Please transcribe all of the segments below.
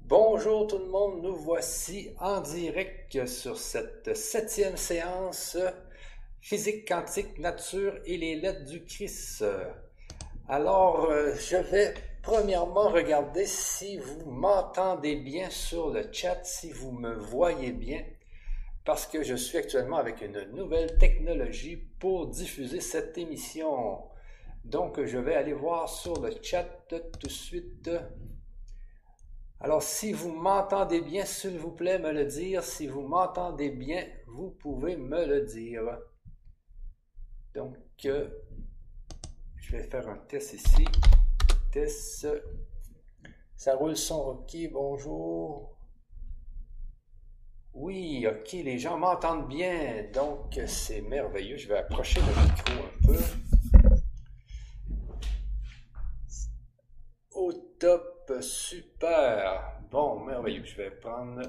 Bonjour tout le monde, nous voici en direct sur cette septième séance physique quantique, nature et les lettres du Christ. Alors, euh, je vais premièrement regarder si vous m'entendez bien sur le chat, si vous me voyez bien parce que je suis actuellement avec une nouvelle technologie pour diffuser cette émission. Donc, je vais aller voir sur le chat tout de suite. Alors, si vous m'entendez bien, s'il vous plaît, me le dire. Si vous m'entendez bien, vous pouvez me le dire. Donc, je vais faire un test ici. Test. Ça roule son OK, bonjour. Oui, ok, les gens m'entendent bien, donc c'est merveilleux. Je vais approcher le micro un peu. Au top, super. Bon, merveilleux. Je vais prendre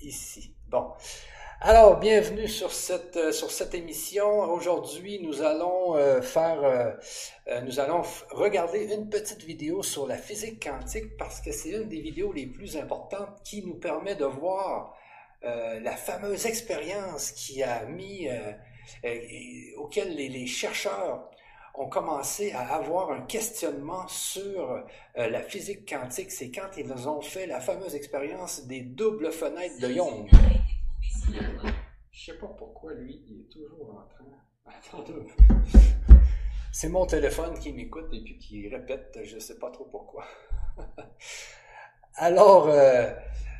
ici. Bon. Alors, bienvenue sur cette, euh, émission. Aujourd'hui, nous allons euh, faire, euh, nous allons regarder une petite vidéo sur la physique quantique parce que c'est une des vidéos les plus importantes qui nous permet de voir euh, la fameuse expérience qui a mis, euh, euh, auquel les, chercheurs ont commencé à avoir un questionnement sur la physique quantique, c'est quand ils ont fait la fameuse expérience des doubles fenêtres de Young. Je sais pas pourquoi lui, il est toujours en train. C'est mon téléphone qui m'écoute et puis qui répète, je ne sais pas trop pourquoi. Alors,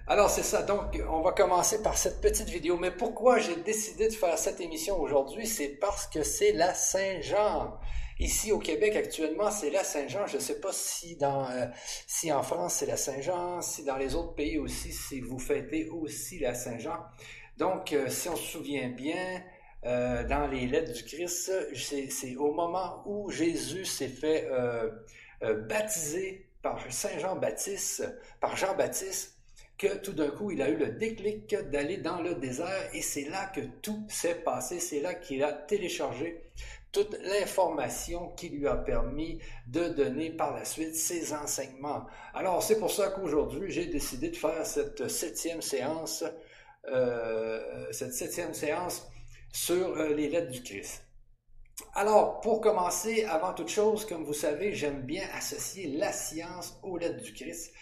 alors c'est ça, donc on va commencer par cette petite vidéo. Mais pourquoi j'ai décidé de faire cette émission aujourd'hui? C'est parce que c'est la Saint-Jean. Ici au Québec actuellement, c'est la Saint-Jean. Je ne sais pas si dans euh, si en France c'est la Saint-Jean, si dans les autres pays aussi, si vous fêtez aussi la Saint-Jean. Donc, euh, si on se souvient bien, euh, dans les lettres du Christ, c'est au moment où Jésus s'est fait baptiser par Saint Jean-Baptiste, par Jean-Baptiste, que tout d'un coup, il a eu le déclic d'aller dans le désert et c'est là que tout s'est passé. C'est là qu'il a téléchargé toute l'information qui lui a permis de donner par la suite ses enseignements. Alors, c'est pour ça qu'aujourd'hui, j'ai décidé de faire cette septième séance, euh, cette septième séance sur euh, les lettres du Christ. Alors, pour commencer, avant toute chose, comme vous savez, j'aime bien associer la science aux lettres du Christ.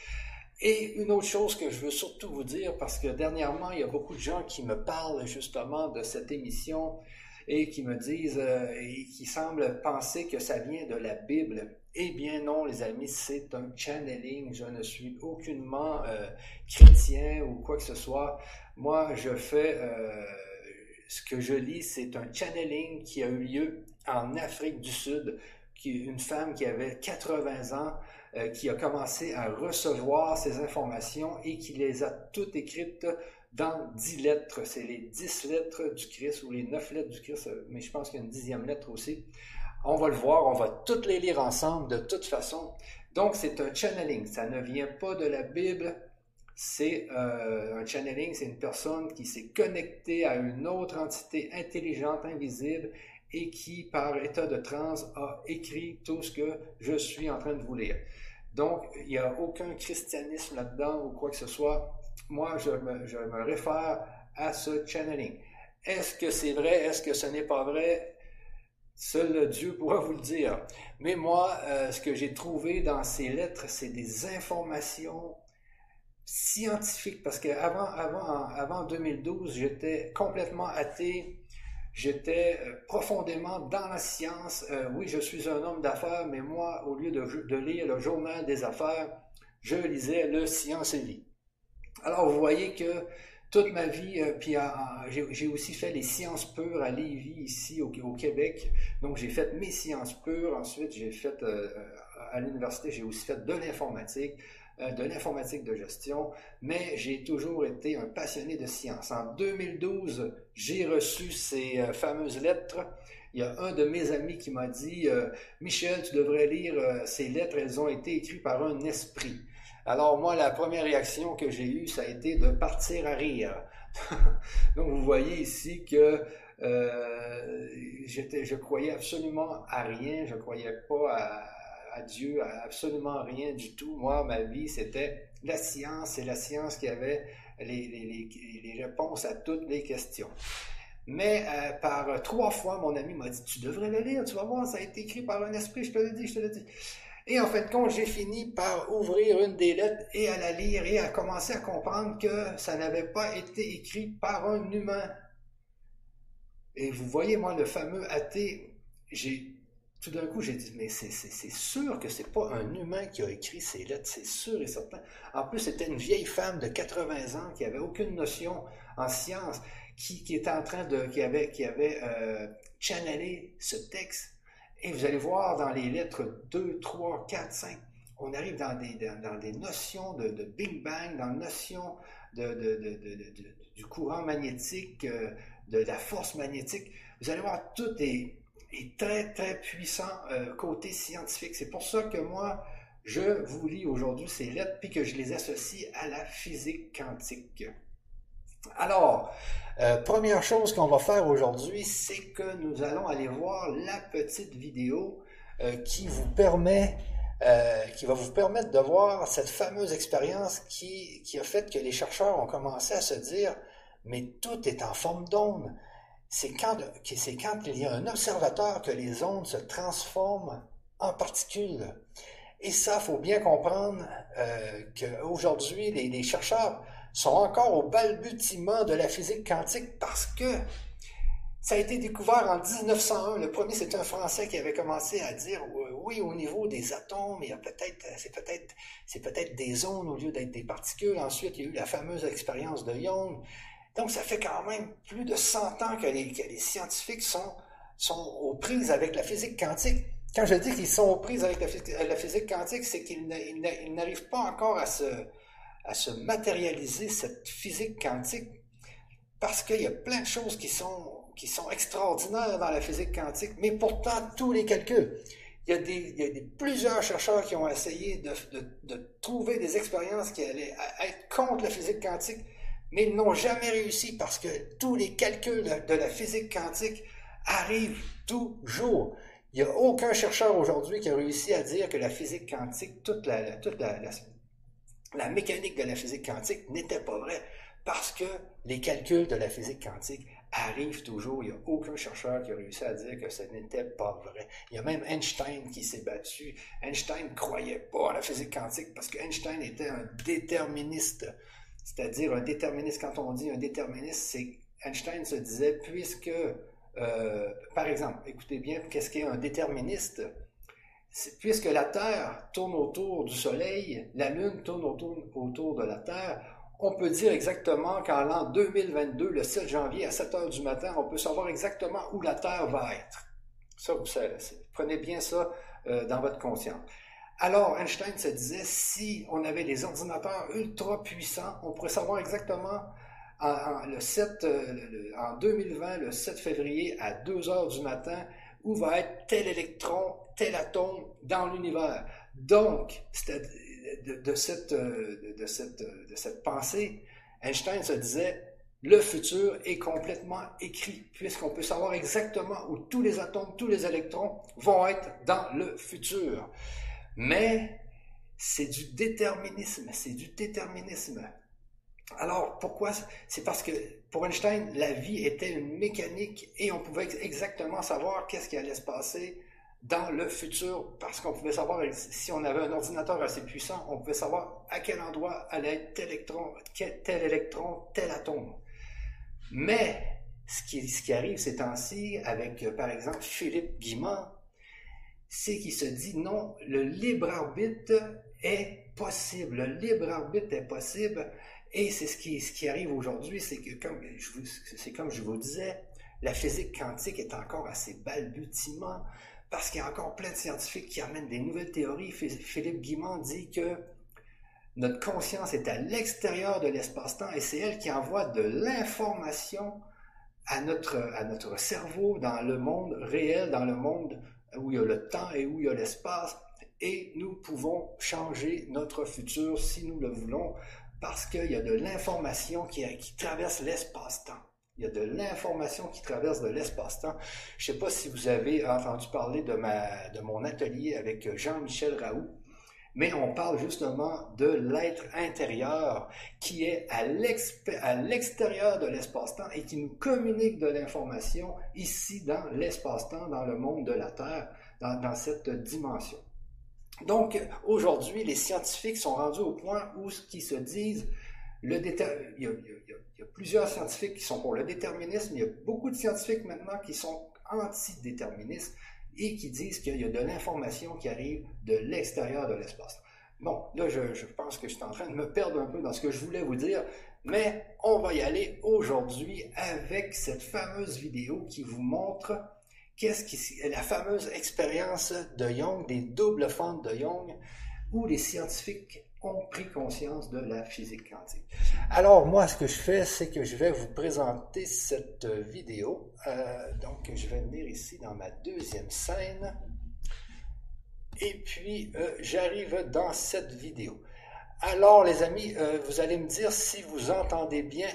Et une autre chose que je veux surtout vous dire, parce que dernièrement, il y a beaucoup de gens qui me parlent justement de cette émission et qui me disent euh, et qui semblent penser que ça vient de la Bible. Eh bien non, les amis, c'est un channeling. Je ne suis aucunement euh, chrétien ou quoi que ce soit. Moi, je fais euh, ce que je lis, c'est un channeling qui a eu lieu en Afrique du Sud, qui une femme qui avait 80 ans euh, qui a commencé à recevoir ces informations et qui les a toutes écrites dans dix lettres. C'est les dix lettres du Christ ou les neuf lettres du Christ, mais je pense qu'il y a une dixième lettre aussi. On va le voir, on va toutes les lire ensemble de toute façon. Donc, c'est un channeling. Ça ne vient pas de la Bible. C'est euh, un channeling, c'est une personne qui s'est connectée à une autre entité intelligente, invisible, et qui, par état de transe, a écrit tout ce que je suis en train de vous lire. Donc, il n'y a aucun christianisme là-dedans ou quoi que ce soit. Moi, je me, réfère à ce channeling. Est-ce que c'est vrai? Est-ce que ce n'est pas vrai? Seul Dieu pourra vous le dire. Mais moi, euh, ce que j'ai trouvé dans ces lettres, c'est des informations scientifiques. Parce qu'avant avant, avant 2012, j'étais complètement athée. J'étais euh, profondément dans la science. Euh, oui, je suis un homme d'affaires, mais moi, au lieu de, lire le journal des affaires, je lisais le Science et Vie. Alors, vous voyez que toute ma vie, euh, puis j'ai aussi fait les sciences pures à Lévis, ici au, Québec. Donc, j'ai fait mes sciences pures. Ensuite, j'ai fait à l'université, j'ai aussi fait de l'informatique. Euh, de l'informatique de gestion, mais j'ai toujours été un passionné de science. En 2012, j'ai reçu ces euh, fameuses lettres. Il y a un de mes amis qui m'a dit euh, Michel, tu devrais lire ces lettres, elles ont été écrites par un esprit. Alors moi, la première réaction que j'ai eue, ça a été de partir à rire. Donc vous voyez ici que j'étais, je croyais absolument à rien, je croyais pas à, à, Dieu, absolument rien du tout. Moi, ma vie, c'était la science, c'est la science qui avait les, réponses à toutes les questions. Mais euh, par trois fois, mon ami m'a dit, tu devrais le lire, tu vas voir, ça a été écrit par un esprit, je te le dis, je te le dis. Et en fin de compte, j'ai fini par ouvrir une des lettres et à la lire et à commencer à comprendre que ça n'avait pas été écrit par un humain. Et vous voyez, moi, le fameux athée, j'ai tout d'un coup, j'ai dit, mais c'est sûr que c'est pas un humain qui a écrit ces lettres, c'est sûr et certain. En plus, c'était une vieille femme de 80 ans qui avait aucune notion en science, qui, qui était en train de, qui avait, qui avait euh, channelé ce texte et vous allez voir dans les lettres 2, 3, 4, 5, on arrive dans des, dans, des notions de, Big Bang, dans la notion de, du courant magnétique, euh, de la force magnétique. Vous allez voir, tout est, très, très puissant euh, côté scientifique. C'est pour ça que moi, je vous lis aujourd'hui ces lettres, puis que je les associe à la physique quantique. Alors, euh, première chose qu'on va faire aujourd'hui, c'est que nous allons aller voir la petite vidéo euh, qui vous permet, qui va vous permettre de voir cette fameuse expérience qui, qui a fait que les chercheurs ont commencé à se dire, mais tout est en forme d'onde. C'est quand, il y a un observateur que les ondes se transforment en particules. Et ça, faut bien comprendre qu'aujourd'hui, les, chercheurs sont encore au balbutiement de la physique quantique parce que ça a été découvert en 1901. Le premier, c'est un Français qui avait commencé à dire oui, au niveau des atomes, il y a peut-être, c'est peut-être, c'est peut-être des zones au lieu d'être des particules. Ensuite, il y a eu la fameuse expérience de Young. Donc, ça fait quand même plus de 100 ans que les, scientifiques sont, sont aux prises avec la physique quantique. Quand je dis qu'ils sont aux prises avec la physique, la physique quantique, c'est qu'ils n'arrivent pas encore à se, à se matérialiser cette physique quantique parce qu'il y a plein de choses qui sont, qui sont extraordinaires dans la physique quantique, mais pourtant tous les calculs. Il y a, des, il y a des, plusieurs chercheurs qui ont essayé de, de, trouver des expériences qui allaient être contre la physique quantique, mais ils n'ont jamais réussi parce que tous les calculs de, la physique quantique arrivent toujours. Il n'y a aucun chercheur aujourd'hui qui a réussi à dire que la physique quantique, toute la, toute la, la mécanique de la physique quantique n'était pas vraie parce que les calculs de la physique quantique arrivent toujours. Il n'y a aucun chercheur qui a réussi à dire que ce n'était pas vrai. Il y a même Einstein qui s'est battu. Einstein ne croyait pas à la physique quantique parce que Einstein était un déterministe. C'est-à-dire un déterministe, quand on dit un déterministe, c'est Einstein se disait, puisque, euh, par exemple, écoutez bien, qu'est-ce qu'est un déterministe? puisque la Terre tourne autour du Soleil, la Lune tourne autour, de la Terre, on peut dire exactement qu'en l'an 2022, le 7 janvier à 7 heures du matin, on peut savoir exactement où la Terre va être. Ça, vous savez, prenez bien ça euh, dans votre conscience. Alors, Einstein se disait, si on avait des ordinateurs ultra puissants, on pourrait savoir exactement en, le 7, euh, en 2020, le 7 février à 2 heures du matin, où va être tel électron, tel atome dans l'univers. Donc, de, cette, de, cette, de cette pensée, Einstein se disait, le futur est complètement écrit, puisqu'on peut savoir exactement où tous les atomes, tous les électrons vont être dans le futur. Mais c'est du déterminisme, c'est du déterminisme. Alors, pourquoi? C'est parce que pour Einstein, la vie était une mécanique et on pouvait exactement savoir qu'est-ce qui allait se passer dans le futur, parce qu'on pouvait savoir, si on avait un ordinateur assez puissant, on pouvait savoir à quel endroit allait être tel électron, tel, électron, tel atome. Mais, ce qui, ce qui arrive ces temps-ci, avec, par exemple, Philippe Guimand, c'est qu'il se dit non, le libre arbitre est possible. Le libre arbitre est possible et c'est ce qui, ce qui arrive aujourd'hui, c'est que, comme je, vous, disais, la physique quantique est encore à ses balbutiements parce qu'il y a encore plein de scientifiques qui amènent des nouvelles théories. Philippe Guimand dit que notre conscience est à l'extérieur de l'espace-temps et c'est elle qui envoie de l'information à notre cerveau dans le monde réel, dans le monde où il y a le temps et où il y a l'espace. Et nous pouvons changer notre futur si nous le voulons parce qu'il y a de l'information qui, traverse l'espace-temps. Il y a de l'information qui traverse de l'espace-temps. Je ne sais pas si vous avez entendu parler de, ma, de mon atelier avec Jean-Michel Raoult, mais on parle justement de l'être intérieur qui est à l'extérieur de l'espace-temps et qui nous communique de l'information ici dans l'espace-temps, dans le monde de la Terre, dans, cette dimension. Donc, aujourd'hui, les scientifiques sont rendus au point où ce qui se disent, il, y a, il y a plusieurs scientifiques qui sont pour le déterminisme, il y a beaucoup de scientifiques maintenant qui sont anti-déterministes et qui disent qu'il y a de l'information qui arrive de l'extérieur de l'espace. Bon, là, je, pense que je suis en train de me perdre un peu dans ce que je voulais vous dire, mais on va y aller aujourd'hui avec cette fameuse vidéo qui vous montre qu'est-ce la fameuse expérience de Young, des doubles fentes de Young, où les scientifiques ont pris conscience de la physique quantique. Alors moi, ce que je fais, c'est que je vais vous présenter cette vidéo. Euh, donc, je vais venir ici dans ma deuxième scène. Et puis, euh, j'arrive dans cette vidéo. Alors, les amis, euh, vous allez me dire si vous entendez bien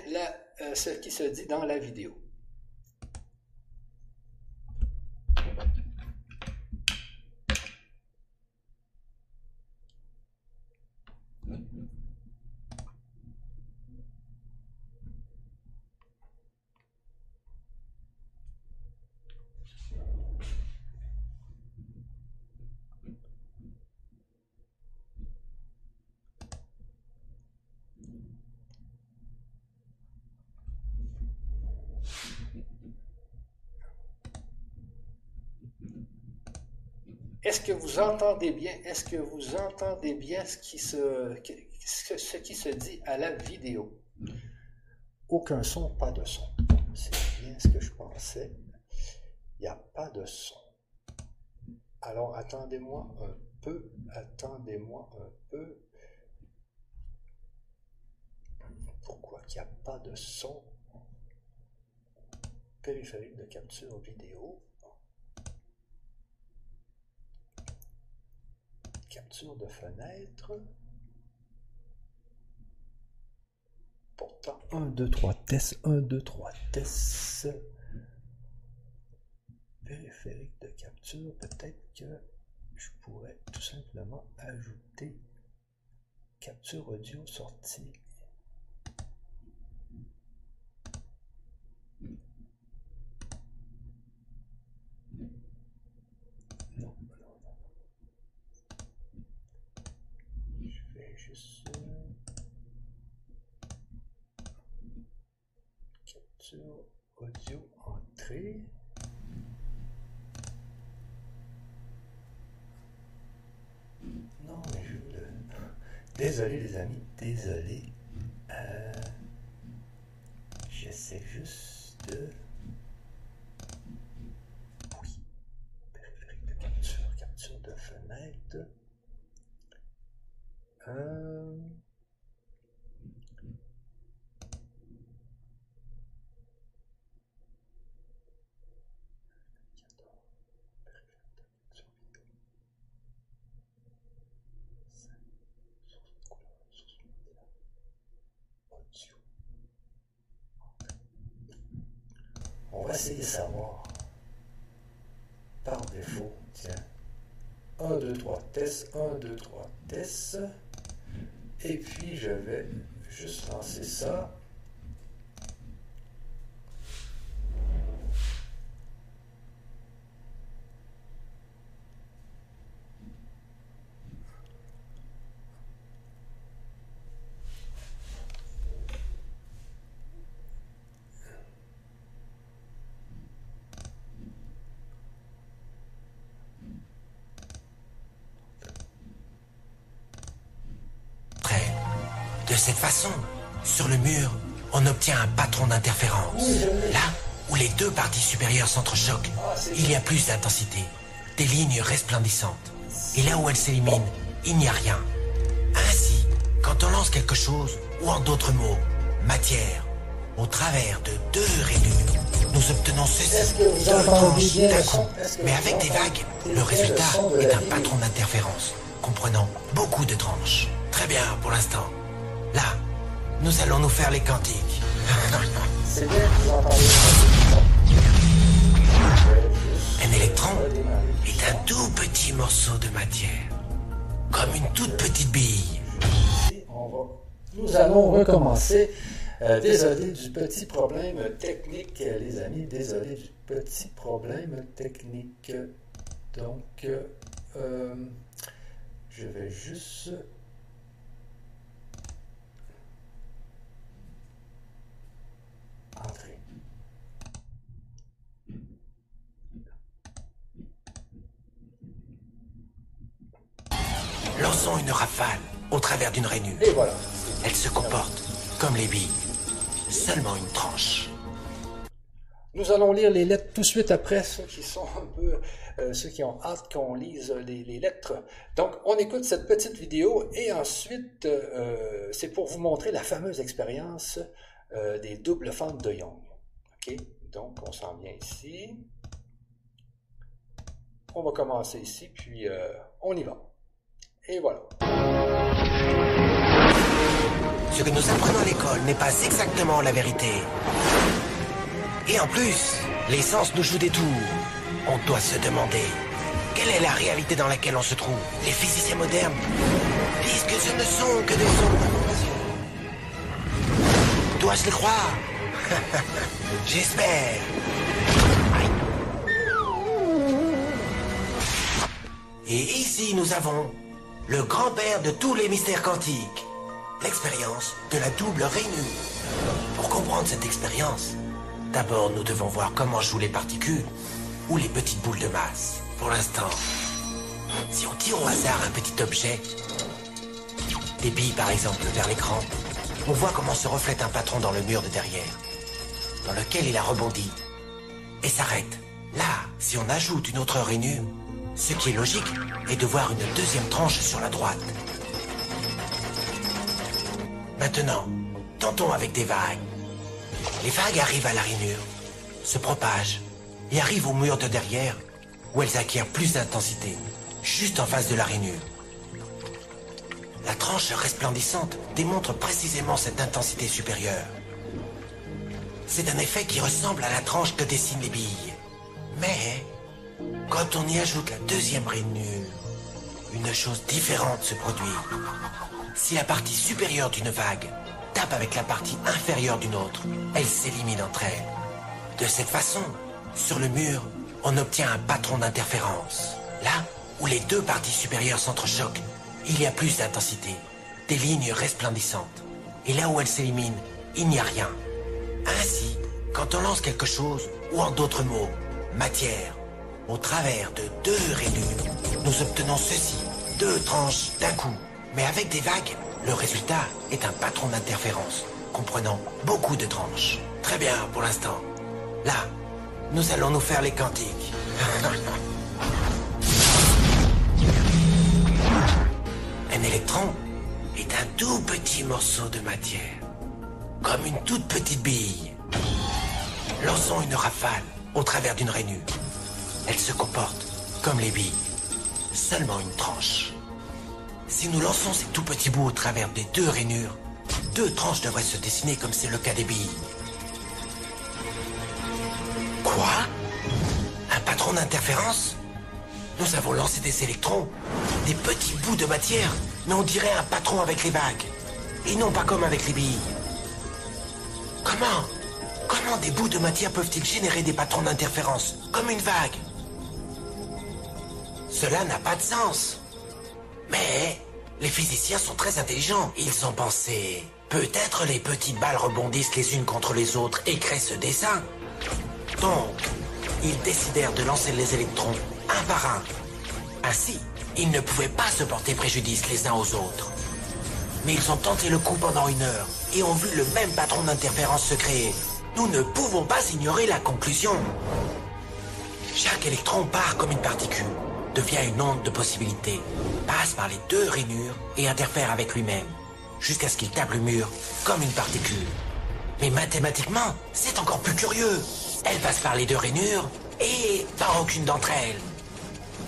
ce qui se dit dans la vidéo. Est-ce que vous entendez bien? Est-ce que vous entendez bien ce qui se, ce qui se dit à la vidéo? Aucun son, pas de son. C'est bien ce que je pensais. Il n'y a pas de son. Alors attendez-moi un peu, attendez-moi un peu. Pourquoi il n'y a pas de son? Périphérique de capture vidéo. Capture de fenêtre. Pourtant, 1, 2, 3 tests, 1, 2, 3 tests. Périphérique de capture, peut-être que je pourrais tout simplement ajouter capture audio sortie. Audio entrée. Non, mais je... Désolé les amis, désolé. Euh, J'essaie juste de... Oui. Périphérique de capture, capture de fenêtre. Euh... On va essayer de savoir. Par défaut, tiens. 1, 2, 3, test, 1, 2, 3, test. Et puis je vais juste lancer ça. De cette façon, sur le mur, on obtient un patron d'interférence. Là où les deux parties supérieures s'entrechoquent, il y a plus d'intensité, des lignes resplendissantes. Et là où elles s'éliminent, il n'y a rien. Ainsi, quand on lance quelque chose, ou en d'autres mots, matière, au travers de deux rainures, nous obtenons ceci, deux tranches d'un Mais avec des vagues, le résultat est un patron d'interférence, comprenant beaucoup de tranches. Très bien pour l'instant. Là, nous allons nous faire les cantiques. Un électron est un tout petit morceau de matière, comme une toute petite bille. Nous allons recommencer. Euh, désolé du petit problème technique, les amis. Désolé du petit problème technique. Donc, euh, je vais juste entrer. Lançons une rafale au travers d'une rainure. Et voilà. Elle se comporte comme les billes, seulement une tranche. Nous allons lire les lettres tout de suite après, ceux qui sont un peu, euh, ceux qui ont hâte qu'on lise les, les, lettres. Donc, on écoute cette petite vidéo et ensuite, euh, c'est pour vous montrer la fameuse expérience euh, des doubles fentes de Young. OK? Donc, on s'en vient ici. On va commencer ici, puis euh, on y va. Et voilà. Ce que nous apprenons à l'école n'est pas exactement la vérité. Et en plus, les sens nous jouent des tours. On doit se demander, quelle est la réalité dans laquelle on se trouve? Les physiciens modernes disent que ce ne sont que des sons. Dois-je les croire J'espère. Et ici, nous avons le grand-père de tous les mystères quantiques, l'expérience de la double rainure. Pour comprendre cette expérience, d'abord nous devons voir comment jouent les particules ou les petites boules de masse. Pour l'instant, si on tire au hasard un petit objet, des billes par exemple vers l'écran, on voit comment se reflète un patron dans le mur de derrière, dans lequel il a rebondi et s'arrête. Là, si on ajoute une autre rainure, ce qui est logique est de voir une deuxième tranche sur la droite. Maintenant, tentons avec des vagues. Les vagues arrivent à la rainure, se propagent et arrivent au mur de derrière où elles acquièrent plus d'intensité, juste en face de la rainure. La tranche resplendissante démontre précisément cette intensité supérieure. C'est un effet qui ressemble à la tranche que dessinent les billes. Mais, quand on y ajoute la deuxième rainure, une chose différente se produit. Si la partie supérieure d'une vague tape avec la partie inférieure d'une autre, elles s'éliminent entre elles. De cette façon, sur le mur, on obtient un patron d'interférence. Là où les deux parties supérieures s'entrechoquent, il y a plus d'intensité, des lignes resplendissantes. Et là où elles s'éliminent, il n'y a rien. Ainsi, quand on lance quelque chose, ou en d'autres mots, matière, au travers de deux rainures, nous obtenons ceci, deux tranches d'un coup. Mais avec des vagues, le résultat est un patron d'interférence, comprenant beaucoup de tranches. Très bien pour l'instant. Là, nous allons nous faire les quantiques. un électron est un tout petit morceau de matière, comme une toute petite bille. Lançons une rafale au travers d'une rainure. Elle se comporte comme les billes, seulement une tranche. Si nous lançons ces tout petits bouts au travers des deux rainures, deux tranches devraient se dessiner comme c'est le cas des billes. Quoi? Un patron d'interférence? Nous avons lancé des électrons, des petits bouts de matière, mais on dirait un patron avec les vagues, et non pas comme avec les billes. Comment Comment des bouts de matière peuvent-ils générer des patrons d'interférence, comme une vague? Cela n'a pas de sens. Mais les physiciens sont très intelligents. Ils ont pensé... Peut-être les petites balles rebondissent les unes contre les autres et créent ce dessin. Donc, ils décidèrent de lancer les électrons un par un. Ainsi, ils ne pouvaient pas se porter préjudice les uns aux autres. Mais ils ont tenté le coup pendant une heure et ont vu le même patron d'interférence se créer. Nous ne pouvons pas ignorer la conclusion. Chaque électron part comme une particule, devient une onde de possibilités, passe par les deux rainures et interfère avec lui-même, jusqu'à ce qu'il tape le mur comme une particule. Mais mathématiquement, c'est encore plus curieux. Elle passe par les deux rainures et par aucune d'entre elles.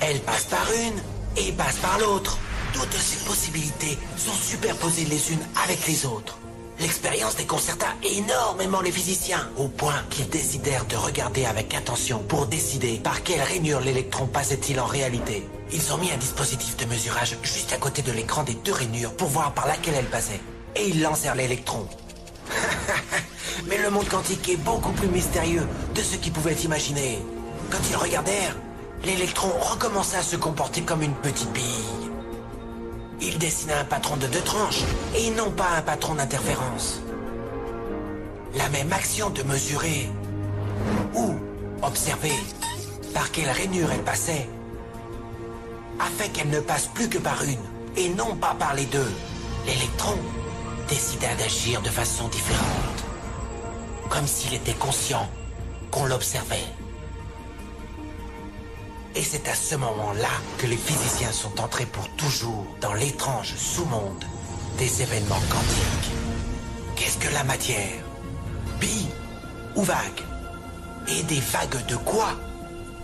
Elle passe par une et passe par l'autre. Toutes ces possibilités sont superposées les unes avec les autres. L'expérience déconcerta énormément les physiciens, au point qu'ils décidèrent de regarder avec attention pour décider par quelle rainure l'électron passait-il en réalité. Ils ont mis un dispositif de mesurage juste à côté de l'écran des deux rainures pour voir par laquelle elle passait. Et ils lancèrent l'électron. Mais le monde quantique est beaucoup plus mystérieux de ce qu'ils pouvaient imaginer. Quand ils regardèrent, l'électron recommença à se comporter comme une petite bille. Il dessina un patron de deux tranches et non pas un patron d'interférence. La même action de mesurer ou observer par quelle rainure elle passait a fait qu'elle ne passe plus que par une et non pas par les deux. L'électron décida d'agir de façon différente, comme s'il était conscient qu'on l'observait. Et c'est à ce moment-là que les physiciens sont entrés pour toujours dans l'étrange sous-monde des événements quantiques. Qu'est-ce que la matière? Bi ou vague? Et des vagues de quoi?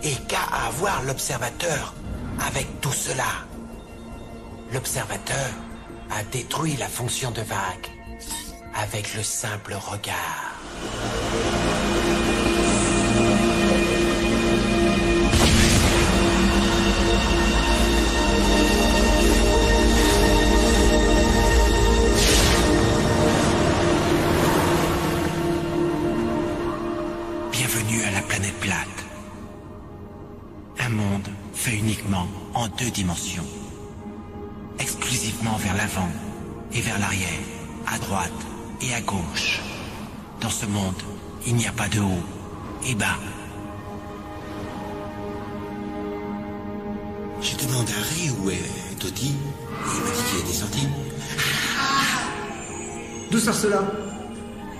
Et qu'a à voir l'observateur avec tout cela? L'observateur a détruit la fonction de vague avec le simple regard. Uniquement en deux dimensions. Exclusivement vers l'avant et vers l'arrière, à droite et à gauche. Dans ce monde, il n'y a pas de haut et bas. J'ai demandé à Ray où est Toti, et il m'a dit qu'il était sorti. D'où sort cela?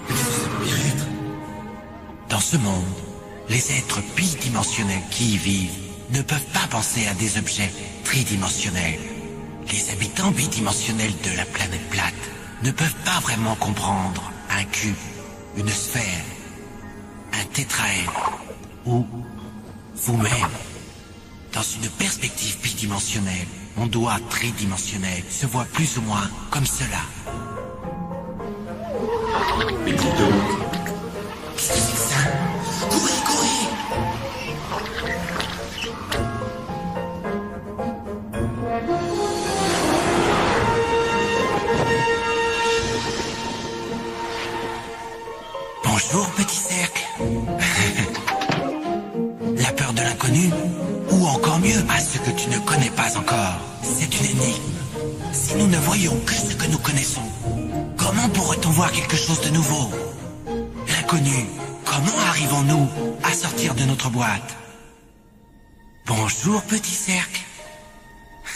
Ça peut bien être. Dans ce monde, les êtres bidimensionnels qui y vivent ne peuvent pas penser à des objets tridimensionnels. Les habitants bidimensionnels de la planète plate ne peuvent pas vraiment comprendre un cube, une sphère, un tétraèdre ou vous-même. Dans une perspective bidimensionnelle, mon doigt tridimensionnel se voit plus ou moins comme cela. Connais pas encore. C'est une énigme. Si nous ne voyons que ce que nous connaissons, comment pourrait-on voir quelque chose de nouveau? L'inconnu, comment arrivons-nous à sortir de notre boîte? Bonjour, petit cercle.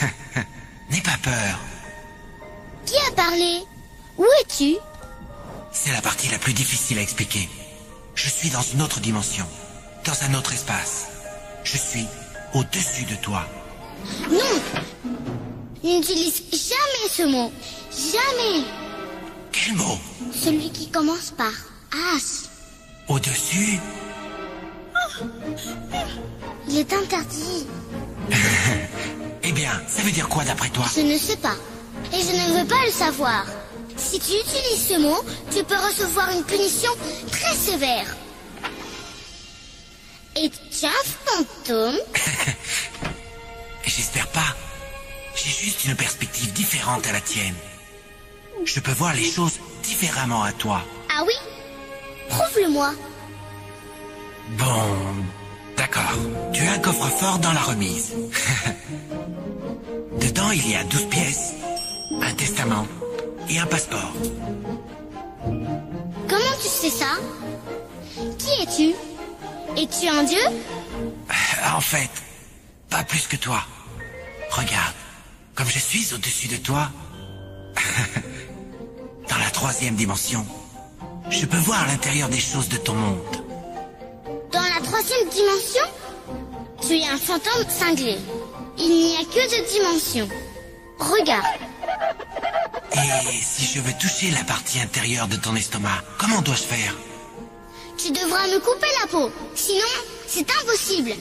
N'aie pas peur. Qui a parlé? Où es-tu? C'est la partie la plus difficile à expliquer. Je suis dans une autre dimension, dans un autre espace. Je suis au-dessus de toi. Non N'utilise jamais ce mot. Jamais Quel mot Celui qui commence par As. Au-dessus Il est interdit. Eh bien, ça veut dire quoi d'après toi Je ne sais pas. Et je ne veux pas le savoir. Si tu utilises ce mot, tu peux recevoir une punition très sévère. Es-tu un fantôme J'espère pas. J'ai juste une perspective différente à la tienne. Je peux voir les choses différemment à toi. Ah oui? Prouve-le-moi. Bon, d'accord. Tu as un coffre-fort dans la remise. Dedans, il y a 12 pièces, un testament et un passeport. Comment tu sais ça? Qui es-tu? Es-tu un dieu? En fait, pas plus que toi. Regarde, comme je suis au-dessus de toi, dans la troisième dimension, je peux voir l'intérieur des choses de ton monde. Dans la troisième dimension Tu es un fantôme cinglé. Il n'y a que deux dimensions. Regarde. Et si je veux toucher la partie intérieure de ton estomac, comment dois-je faire? Tu devras me couper la peau. Sinon, c'est impossible.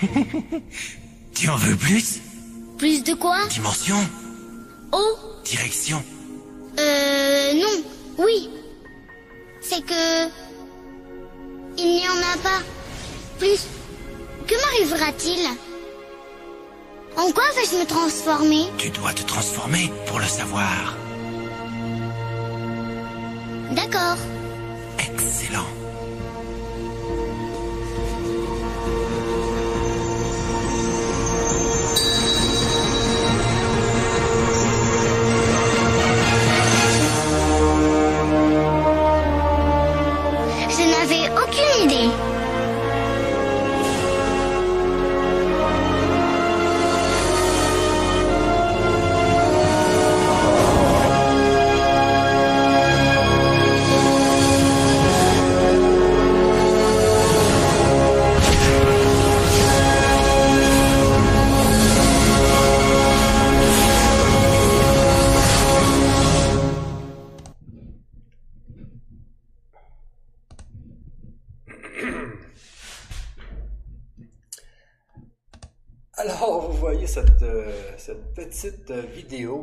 Tu en veux plus? Plus de quoi? Dimension? Oh Direction? Euh, non. Oui. C'est que... Il n'y en a pas. Plus. Que m'arrivera-t-il? En quoi vais-je me transformer? Tu dois te transformer pour le savoir.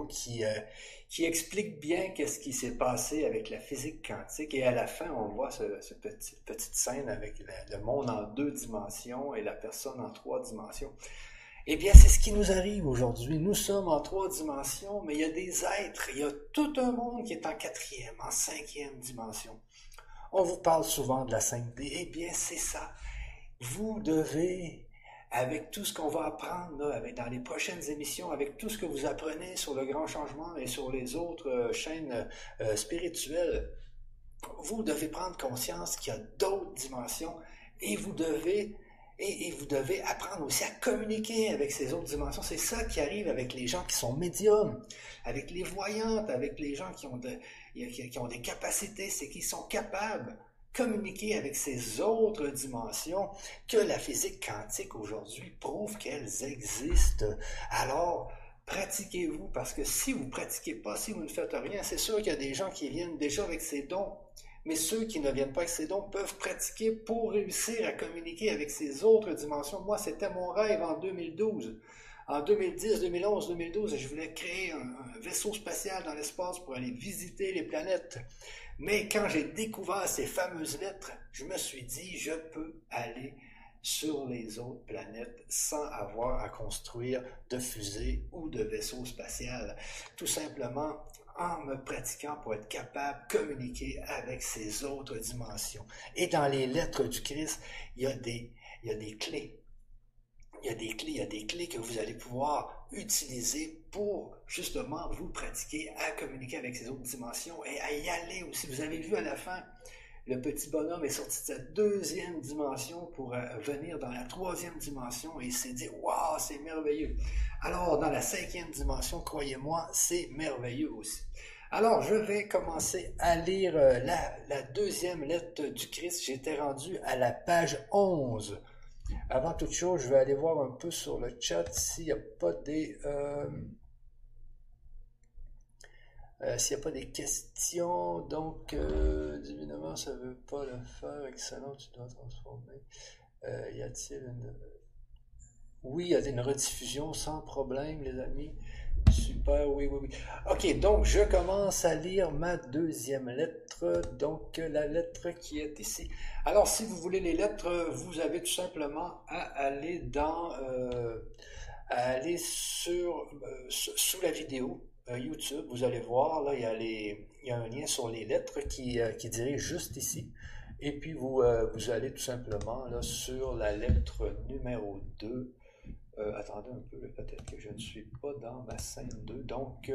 Qui, euh, qui explique bien qu'est-ce qui s'est passé avec la physique quantique. Et à la fin, on voit ce, ce petit, petite scène avec la- le monde en deux dimensions et la personne en trois dimensions. Eh bien, c'est ce qui nous arrive aujourd'hui. Nous sommes en trois dimensions, mais il y a des êtres, il y a tout un monde qui est en quatrième, en cinquième dimension. On vous parle souvent de la 5D. Eh bien, c'est ça. Vous devez avec tout ce qu'on va apprendre dans les prochaines émissions, avec tout ce que vous apprenez sur le grand changement et sur les autres euh, chaînes euh, spirituelles, vous devez prendre conscience qu'il y a d'autres dimensions et vous devez et, vous devez apprendre aussi à communiquer avec ces autres dimensions. C'est ça qui arrive avec les gens qui sont médiums, avec les voyantes, avec les gens qui ont, qui, ont des capacités, c'est qu'ils sont capables communiquer avec ces autres dimensions que la physique quantique aujourd'hui prouve qu'elles existent. Alors, pratiquez-vous, parce que si vous ne pratiquez pas, si vous ne faites rien, c'est sûr qu'il y a des gens qui viennent déjà avec ces dons, mais ceux qui ne viennent pas avec ces dons peuvent pratiquer pour réussir à communiquer avec ces autres dimensions. Moi, c'était mon rêve en 2012. En 2010, 2011, 2012, je voulais créer un, vaisseau spatial dans l'espace pour aller visiter les planètes. Mais quand j'ai découvert ces fameuses lettres, je me suis dit, je peux aller sur les autres planètes sans avoir à construire de fusées ou de vaisseaux spatial. Tout simplement en me pratiquant pour être capable de communiquer avec ces autres dimensions. Et dans les lettres du Christ, il y a des clés. Il y a des clés, il y a des clés que vous allez pouvoir utiliser pour justement vous pratiquer à communiquer avec ces autres dimensions et à y aller aussi. Vous avez vu à la fin, le petit bonhomme est sorti de sa deuxième dimension pour euh, venir dans la troisième dimension et il s'est dit Waouh, c'est merveilleux. Alors, dans la cinquième dimension, croyez-moi, c'est merveilleux aussi. Alors, je vais commencer à lire euh, la, la deuxième lettre du Christ. J'étais rendu à la page 11. Avant toute chose, je vais aller voir un peu sur le chat s'il n'y a pas des. Euh, euh, s'il n'y a pas des questions, donc euh, divinement, ça ne veut pas le faire. Excellent, tu dois transformer. Euh, y a-t-il une. Oui, il y a une rediffusion sans problème, les amis. Super, oui, oui, oui. Ok, donc je commence à lire ma deuxième lettre, donc la lettre qui est ici. Alors, si vous voulez les lettres, vous avez tout simplement à aller dans, euh, à aller sur, euh, sous la vidéo euh, YouTube. Vous allez voir, là, il y a, les, il y a un lien sur les lettres qui, qui dirige juste ici. Et puis, vous, vous allez tout simplement là, sur la lettre numéro 2. Euh, attendez un peu, peut-être que je ne suis pas dans ma scène 2. Donc,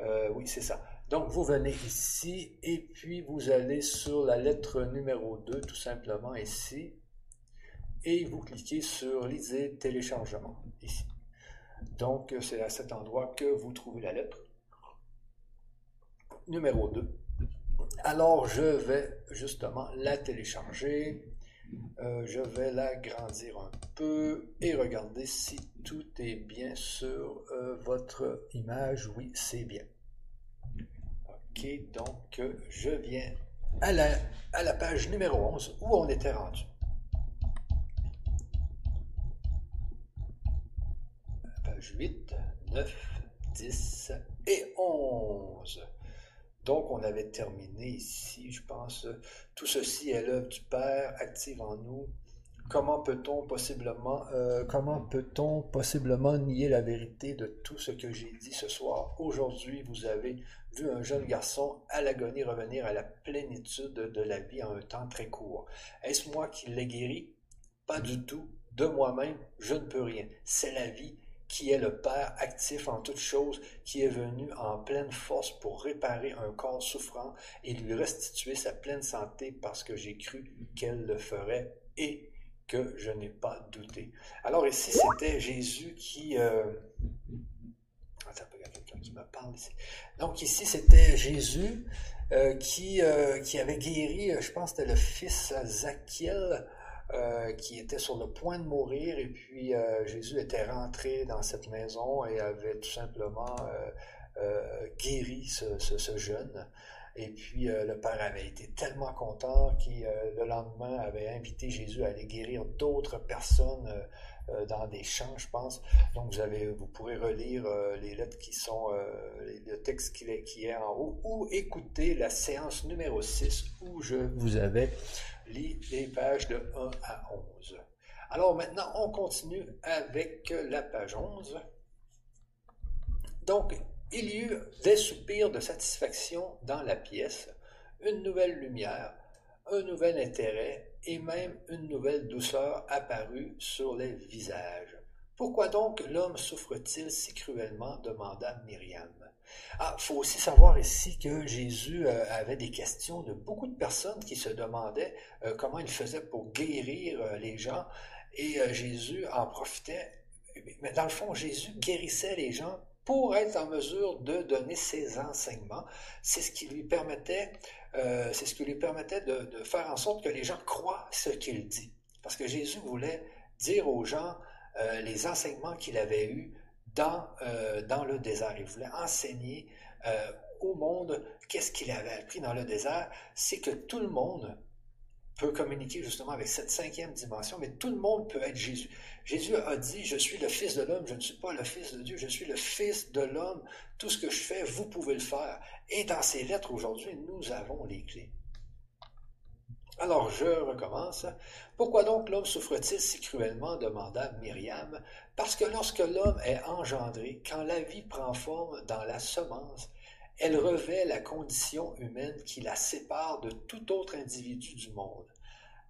euh, oui, c'est ça. Donc, vous venez ici et puis vous allez sur la lettre numéro 2, tout simplement ici. Et vous cliquez sur lisez téléchargement, ici. Donc, c'est à cet endroit que vous trouvez la lettre numéro 2. Alors, je vais justement la télécharger. Euh, je vais l'agrandir un peu et regarder si tout est bien sur euh, votre image. Oui, c'est bien. Ok, donc euh, je viens à la, à la page numéro 11 où on était rendu. page 8, 9, 10 et 11. Donc, on avait terminé ici, je pense. Tout ceci est l'œuvre du Père, active en nous. Comment peut-on possiblement, euh, comment peut-on possiblement nier la vérité de tout ce que j'ai dit ce soir? Aujourd'hui, vous avez vu un jeune garçon à l'agonie revenir à la plénitude de la vie en un temps très court. Est-ce moi qui l'ai guéri? Pas du tout. De moi-même, je ne peux rien. C'est la vie qui est le Père actif en toutes choses, qui est venu en pleine force pour réparer un corps souffrant et lui restituer sa pleine santé parce que j'ai cru qu'elle le ferait et que je n'ai pas douté. Alors ici, c'était Jésus qui... Euh... Attends, quelqu'un qui me parle ici. Donc ici, c'était Jésus euh, qui, euh, qui avait guéri, je pense c'était le fils Zachiel, euh, qui était sur le point de mourir et puis euh, Jésus était rentré dans cette maison et avait tout simplement euh, guéri ce, jeune. Et puis le père avait été tellement content qu'il le lendemain avait invité Jésus à aller guérir d'autres personnes dans des champs, je pense. Donc vous avez, vous pourrez relire les lettres qui sont, le texte qui est, qui est en haut, ou écouter la séance numéro 6 où je vous avais lis les pages de 1 à 11. Alors maintenant, on continue avec la page 11. Donc, il y eut des soupirs de satisfaction dans la pièce, une nouvelle lumière, un nouvel intérêt et même une nouvelle douceur apparut sur les visages. Pourquoi donc l'homme souffre-t-il si cruellement? demanda Myriam. Ah, faut aussi savoir ici que Jésus euh, avait des questions de beaucoup de personnes qui se demandaient euh, comment il faisait pour guérir euh, les gens et Jésus en profitait. Mais dans le fond, Jésus guérissait les gens pour être en mesure de donner ses enseignements. C'est ce qui lui permettait, de, faire en sorte que les gens croient ce qu'il dit. Parce que Jésus voulait dire aux gens les enseignements qu'il avait eus dans, euh, le désert. Il voulait enseigner euh, au monde qu'est-ce qu'il avait appris dans le désert. C'est que tout le monde peut communiquer justement avec cette cinquième dimension, mais tout le monde peut être Jésus. Jésus a dit, je suis le Fils de l'homme, je ne suis pas le Fils de Dieu, je suis le Fils de l'homme. Tout ce que je fais, vous pouvez le faire. Et dans ces lettres aujourd'hui, nous avons les clés. Alors je recommence. Pourquoi donc l'homme souffre-t-il si cruellement? demanda Myriam. Parce que lorsque l'homme est engendré, quand la vie prend forme dans la semence, elle revêt la condition humaine qui la sépare de tout autre individu du monde,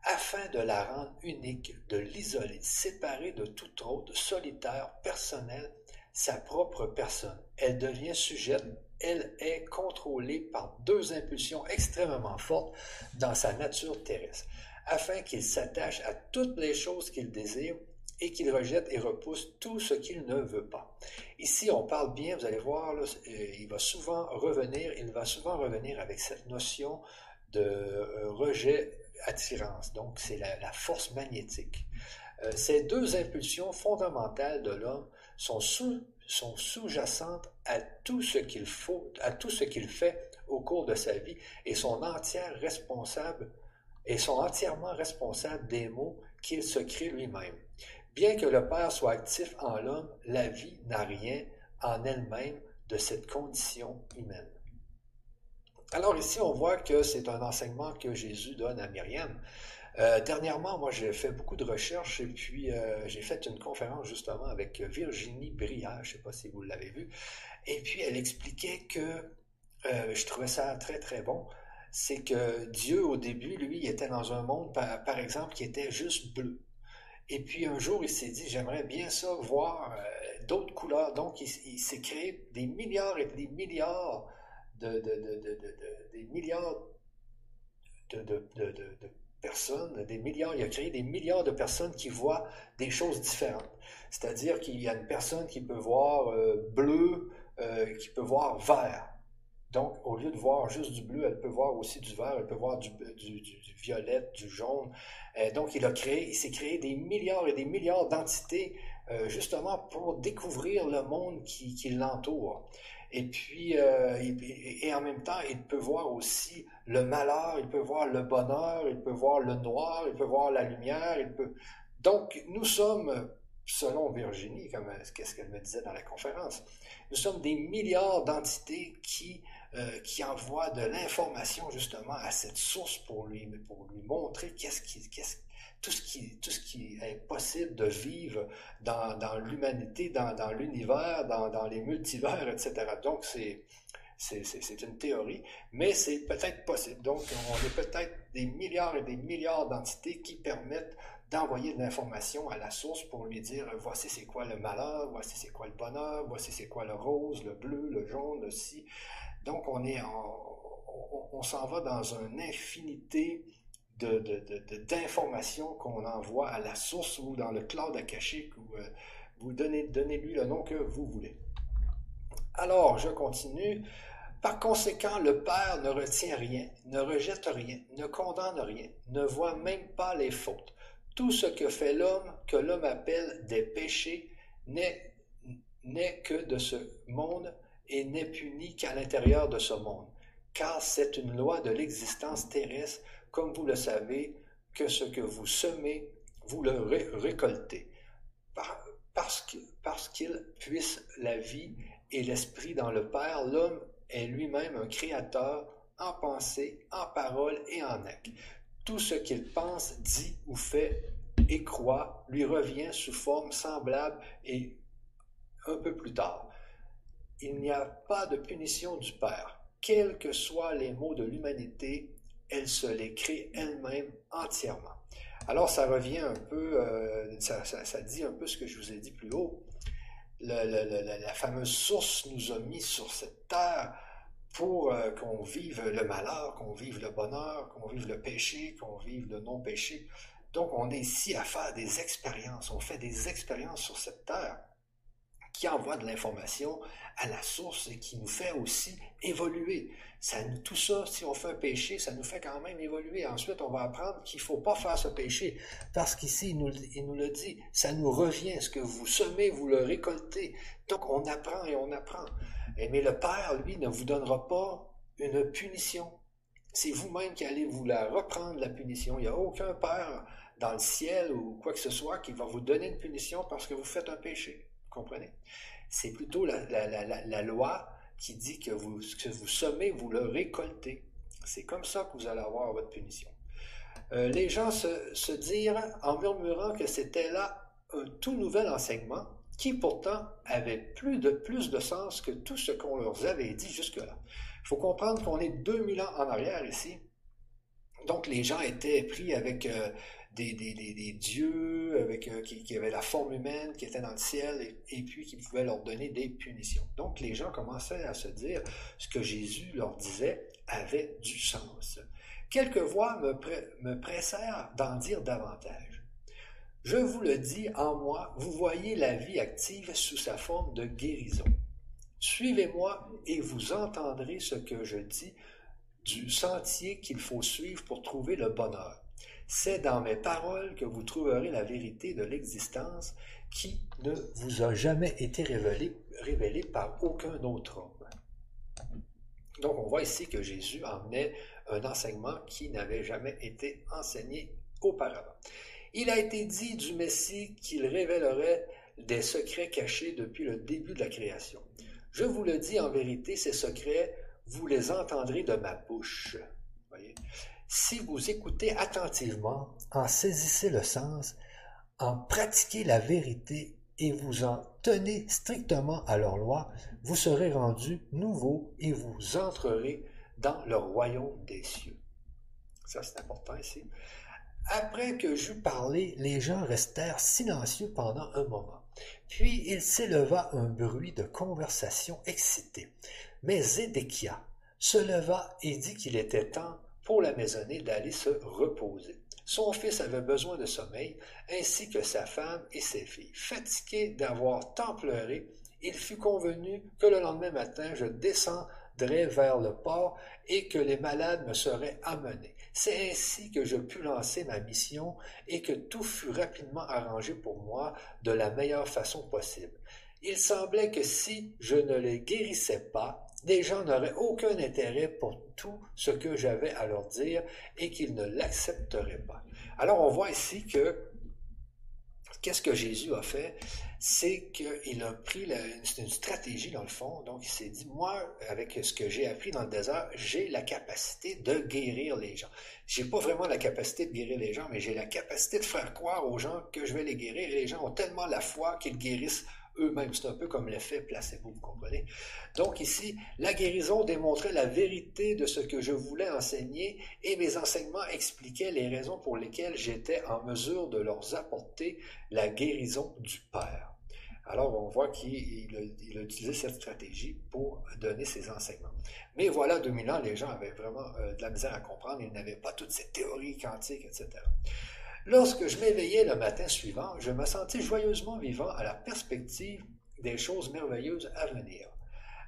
afin de la rendre unique, de l'isoler, séparée de tout autre, solitaire, personnel, sa propre personne. Elle devient sujette elle est contrôlée par deux impulsions extrêmement fortes dans sa nature terrestre, afin qu'il s'attache à toutes les choses qu'il désire et qu'il rejette et repousse tout ce qu'il ne veut pas. Ici, on parle bien, vous allez voir, euh, il va souvent revenir, il va souvent revenir avec cette notion de euh, rejet-attirance. Donc, c'est la, force magnétique. Euh, ces deux impulsions fondamentales de l'homme sont sous sont sous-jacentes à tout ce qu'il faut, à tout ce qu'il fait au cours de sa vie et sont entièrement responsables des mots qu'il se crée lui-même. Bien que le Père soit actif en l'homme, la vie n'a rien en elle-même de cette condition humaine. Alors ici, on voit que c'est un enseignement que Jésus donne à Myriam. Euh, dernièrement, moi, j'ai fait beaucoup de recherches et puis euh, j'ai fait une conférence justement avec Virginie Briard, je ne sais pas si vous l'avez vu, et puis elle expliquait que euh, je trouvais ça très très bon. C'est que Dieu, au début, lui, était dans un monde, par, exemple, qui était juste bleu. Et puis un jour, il s'est dit, j'aimerais bien ça voir d'autres couleurs. Donc, il, s'est créé des milliards et des milliards de, de, de, des milliards de, des milliards, il a créé des milliards de personnes qui voient des choses différentes. C'est-à-dire qu'il y a une personne qui peut voir euh, bleu, euh, qui peut voir vert. Donc, au lieu de voir juste du bleu, elle peut voir aussi du vert, elle peut voir du, du, violet, du jaune. Euh, donc, il a créé, il s'est créé des milliards et des milliards d'entités justement pour découvrir le monde qui l'entoure. Et puis, euh, et, en même temps, il peut voir aussi le malheur, il peut voir le bonheur, il peut voir le noir, il peut voir la lumière. Il peut... Donc, nous sommes selon Virginie, comme qu'est-ce qu'elle me disait dans la conférence, nous sommes des milliards d'entités qui, euh, qui envoient de l'information justement à cette source pour lui, pour lui montrer qu'est-ce qui, qu'est-ce, tout, ce qui, tout ce qui est possible de vivre dans, dans l'humanité, dans, dans l'univers, dans, dans les multivers, etc. Donc, c'est, c'est une théorie, mais c'est peut-être possible. Donc, on est peut-être des milliards et des milliards d'entités qui permettent d'envoyer de l'information à la source pour lui dire voici c'est quoi le malheur, voici c'est quoi le bonheur, voici c'est quoi le rose, le bleu, le jaune, le si. Donc, on est on, s'en va dans une infinité d'informations de, qu'on envoie à la source ou dans le cloud akashique ou euh, vous donnez, donnez-lui le nom que vous voulez. Alors, je continue. Par conséquent, le Père ne retient rien, ne rejette rien, ne condamne rien, ne voit même pas les fautes. Tout ce que fait l'homme, que l'homme appelle des péchés, n'est que de ce monde et n'est puni qu'à l'intérieur de ce monde. Car c'est une loi de l'existence terrestre, comme vous le savez, que ce que vous semez, vous le récoltez. Parce qu'il puisse la vie et l'esprit dans le Père, l'homme est lui-même un créateur en pensée, en parole et en acte. Tout ce qu'il pense, dit ou fait et croit lui revient sous forme semblable et un peu plus tard. Il n'y a pas de punition du Père. Quels que soient les maux de l'humanité, elle se les crée elle-même entièrement. Alors ça revient un peu, euh, ça, dit un peu ce que je vous ai dit plus haut la fameuse source nous a mis sur cette terre pour euh, qu'on vive le malheur, qu'on vive le bonheur, qu'on vive le péché, qu'on vive le non-péché. Donc on est ici à faire des expériences, on fait des expériences sur cette terre qui envoie de l'information à la source et qui nous fait aussi évoluer. Ça, tout ça, si on fait un péché, ça nous fait quand même évoluer. Ensuite, on va apprendre qu'il ne faut pas faire ce péché. Parce qu'ici, il nous, il nous le dit, ça nous revient. Ce que vous semez, vous le récoltez. Donc, on apprend et on apprend. Mais le Père, lui, ne vous donnera pas une punition. C'est vous-même qui allez vous la reprendre, la punition. Il n'y a aucun Père dans le ciel ou quoi que ce soit qui va vous donner une punition parce que vous faites un péché comprenez? C'est plutôt la, loi qui dit que vous, que vous semez, vous le récoltez. C'est comme ça que vous allez avoir votre punition. Euh, les gens se, dirent en murmurant que c'était là un tout nouvel enseignement qui pourtant avait plus de, plus de sens que tout ce qu'on leur avait dit jusque-là. Il faut comprendre qu'on est 2000 ans en arrière ici. Donc les gens étaient pris avec euh, des, dieux avec, euh, qui, avaient la forme humaine, qui étaient dans le ciel, et, puis qui pouvaient leur donner des punitions. Donc les gens commençaient à se dire ce que Jésus leur disait avait du sens. Quelques voix me pressèrent d'en dire davantage. Je vous le dis, en moi, vous voyez la vie active sous sa forme de guérison. Suivez-moi et vous entendrez ce que je dis du sentier qu'il faut suivre pour trouver le bonheur. C'est dans mes paroles que vous trouverez la vérité de l'existence qui ne vous a jamais été révélée, par aucun autre homme. Donc on voit ici que Jésus emmenait un enseignement qui n'avait jamais été enseigné auparavant. Il a été dit du Messie qu'il révélerait des secrets cachés depuis le début de la création. Je vous le dis en vérité, ces secrets, vous les entendrez de ma bouche. Si vous écoutez attentivement, en saisissez le sens, en pratiquez la vérité et vous en tenez strictement à leur loi, vous serez rendus nouveaux et vous entrerez dans le royaume des cieux. Ça, c'est important ici. Après que j'eus parlé, les gens restèrent silencieux pendant un moment. Puis il s'éleva un bruit de conversation excitée. Mais Zédéchia se leva et dit qu'il était temps pour la maisonnée d'aller se reposer. Son fils avait besoin de sommeil, ainsi que sa femme et ses filles. Fatigué d'avoir tant pleuré, il fut convenu que le lendemain matin je descendrais vers le port et que les malades me seraient amenés. C'est ainsi que je pus lancer ma mission et que tout fut rapidement arrangé pour moi de la meilleure façon possible. Il semblait que si je ne les guérissais pas, les gens n'auraient aucun intérêt pour tout ce que j'avais à leur dire et qu'ils ne l'accepteraient pas. Alors on voit ici que qu'est-ce que Jésus a fait? C'est qu'il a pris, une stratégie dans le fond, donc il s'est dit, moi, avec ce que j'ai appris dans le désert, j'ai la capacité de guérir les gens. J'ai pas vraiment la capacité de guérir les gens, mais j'ai la capacité de faire croire aux gens que je vais les guérir. Les gens ont tellement la foi qu'ils guérissent eux-mêmes. C'est un peu comme l'effet placebo, vous comprenez? Donc ici, la guérison démontrait la vérité de ce que je voulais enseigner et mes enseignements expliquaient les raisons pour lesquelles j'étais en mesure de leur apporter la guérison du Père. Alors, on voit qu'il a, utilisé cette stratégie pour donner ses enseignements. Mais voilà, 2000 ans, les gens avaient vraiment euh, de la misère à comprendre, ils n'avaient pas toutes ces théories quantiques, etc. Lorsque je m'éveillais le matin suivant, je me sentais joyeusement vivant à la perspective des choses merveilleuses à venir.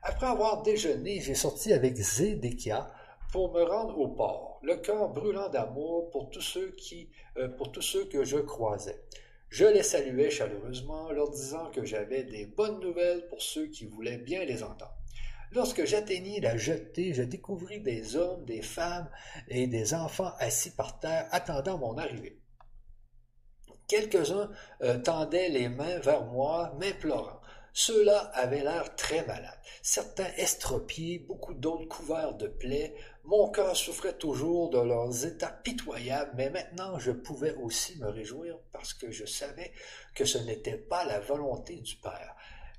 Après avoir déjeuné, j'ai sorti avec Zédékia pour me rendre au port, le cœur brûlant d'amour pour tous ceux qui, euh, pour tous ceux que je croisais. Je les saluais chaleureusement, leur disant que j'avais des bonnes nouvelles pour ceux qui voulaient bien les entendre. Lorsque j'atteignis la jetée, je découvris des hommes, des femmes et des enfants assis par terre attendant mon arrivée. Quelques-uns euh, tendaient les mains vers moi, m'implorant. Ceux-là avaient l'air très malades, certains estropiés, beaucoup d'autres couverts de plaies. Mon cœur souffrait toujours de leurs états pitoyables, mais maintenant je pouvais aussi me réjouir parce que je savais que ce n'était pas la volonté du Père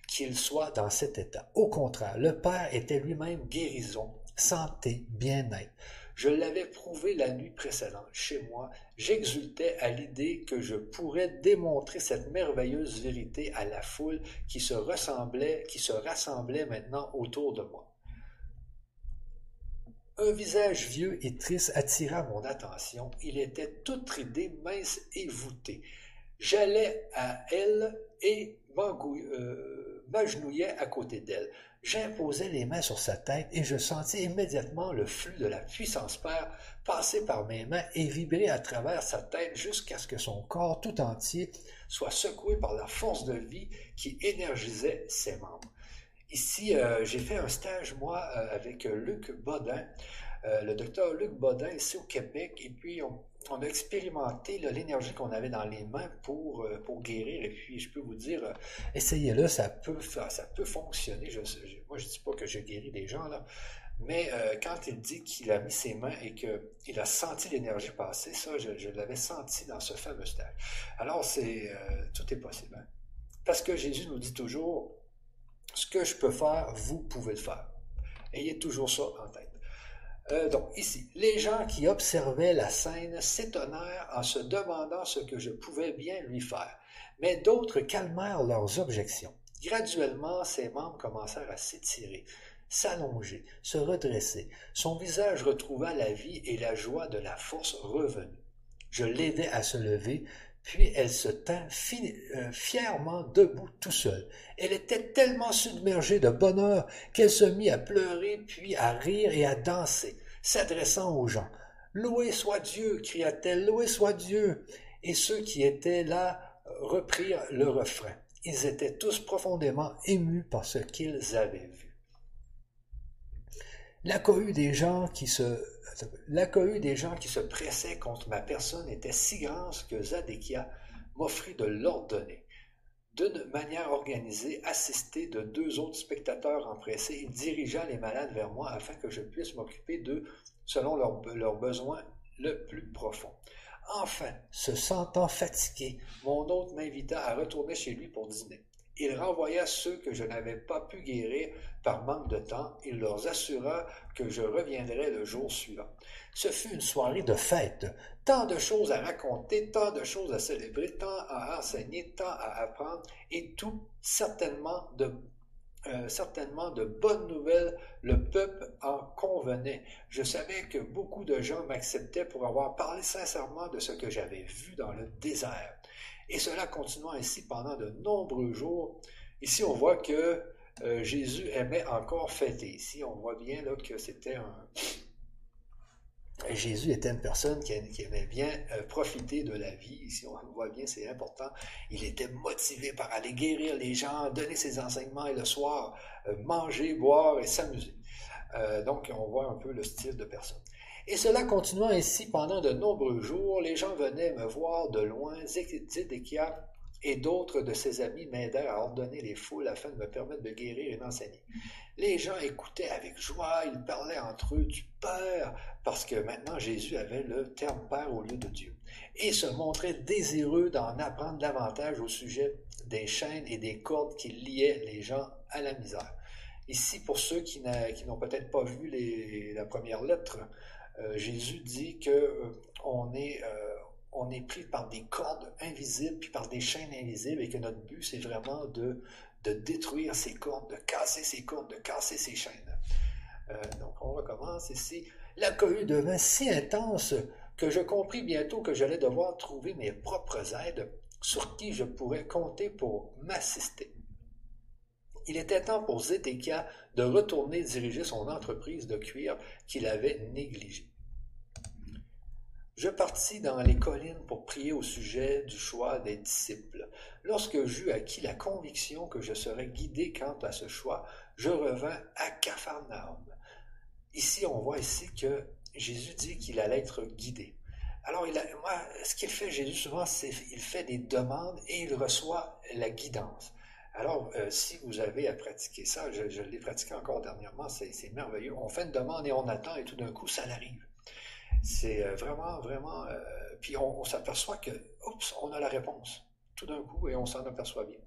qu'il soit dans cet état. Au contraire, le Père était lui-même guérison, santé, bien-être. Je l'avais prouvé la nuit précédente chez moi. J'exultais à l'idée que je pourrais démontrer cette merveilleuse vérité à la foule qui se rassemblait maintenant autour de moi. Un visage vieux et triste attira mon attention. Il était tout ridé, mince et voûté. J'allais à elle et euh, m'agenouillais à côté d'elle. J'imposai les mains sur sa tête et je sentis immédiatement le flux de la puissance Père passer par mes mains et vibrer à travers sa tête jusqu'à ce que son corps tout entier soit secoué par la force de vie qui énergisait ses membres. Ici, euh, j'ai fait un stage, moi, euh, avec Luc Bodin, euh, le docteur Luc Bodin, ici au Québec, et puis on, a expérimenté l'énergie qu'on avait dans les mains pour, euh, guérir. Et puis, je peux vous dire, euh, essayez-le, ça peut, fonctionner. Moi, je ne dis pas que je guéris des gens, là, mais quand il dit qu'il a mis ses mains et qu'il a senti l'énergie passer, ça, je, l'avais senti dans ce fameux stage. Alors, c'est tout est possible. Hein. Parce que Jésus nous dit toujours, ce que je peux faire, vous pouvez le faire. Ayez toujours ça en tête. Euh, donc, ici, les gens qui observaient la scène s'étonnèrent en se demandant ce que je pouvais bien lui faire, mais d'autres calmèrent leurs objections. Graduellement, ses membres commencèrent à s'étirer, s'allonger, se redresser. Son visage retrouva la vie et la joie de la force revenue. Je l'aidai à se lever, puis elle se tint euh, fièrement debout tout seul. Elle était tellement submergée de bonheur qu'elle se mit à pleurer, puis à rire et à danser, s'adressant aux gens. Loué soit Dieu, cria-t-elle, loué soit Dieu. Et ceux qui étaient là reprirent le refrain. Ils étaient tous profondément émus par ce qu'ils avaient vu. La cohue des gens qui se L'accueil des gens qui se pressaient contre ma personne était si grand que Zadekia m'offrit de l'ordonner. D'une manière organisée, assisté de deux autres spectateurs empressés, il dirigea les malades vers moi afin que je puisse m'occuper d'eux selon leurs besoins le plus profond. Enfin, se sentant fatigué, mon hôte m'invita à retourner chez lui pour dîner. Il renvoya ceux que je n'avais pas pu guérir par manque de temps. Il leur assura que je reviendrais le jour suivant. Ce fut une soirée de fête. Tant de choses à raconter, tant de choses à célébrer, tant à enseigner, tant à apprendre, et tout certainement de euh, certainement de bonnes nouvelles, le peuple en convenait. Je savais que beaucoup de gens m'acceptaient pour avoir parlé sincèrement de ce que j'avais vu dans le désert. Et cela continua ainsi pendant de nombreux jours. Ici, on voit que euh, Jésus aimait encore fêter. Ici, on voit bien que c'était un... Jésus était une personne qui, aimait bien euh, profiter de la vie. Ici, on voit bien, c'est important. Il était motivé par aller guérir les gens, donner ses enseignements et le soir, euh, manger, boire et s'amuser. donc, on voit un peu le style de personne. Et cela continua ainsi pendant de nombreux jours. Les gens venaient me voir de loin. Zédéchia et d'autres de ses amis m'aidèrent à ordonner les foules afin de me permettre de guérir et d'enseigner. Les gens écoutaient avec joie, ils parlaient entre eux du Père, parce que maintenant Jésus avait le terme Père au lieu de Dieu, et se montraient désireux d'en apprendre davantage au sujet des chaînes et des cordes qui liaient les gens à la misère. Ici, pour ceux qui n'ont peut-être pas vu la première lettre, euh, Jésus dit que euh, on est euh, on est pris par des cordes invisibles, puis par des chaînes invisibles, et que notre but, c'est vraiment de, détruire ces cordes, de casser ces cordes, de casser ces chaînes. Euh, donc, on recommence ici. La cohue devint si intense que je compris bientôt que j'allais devoir trouver mes propres aides sur qui je pourrais compter pour m'assister. Il était temps pour Zétékia de retourner diriger son entreprise de cuir qu'il avait négligée. Je partis dans les collines pour prier au sujet du choix des disciples. Lorsque j'eus acquis la conviction que je serais guidé quant à ce choix, je revins à Capharnaüm. Ici, on voit ici que Jésus dit qu'il allait être guidé. Alors, il moi, ce qu'il fait Jésus souvent, c'est qu'il fait des demandes et il reçoit la guidance. Alors, euh, si vous avez à pratiquer ça, je, je l'ai pratiqué encore dernièrement, c'est merveilleux. On fait une demande et on attend et tout d'un coup, ça arrive. C'est euh, vraiment, vraiment. Euh, puis on, s'aperçoit que, oups, on a la réponse tout d'un coup et on s'en aperçoit bien.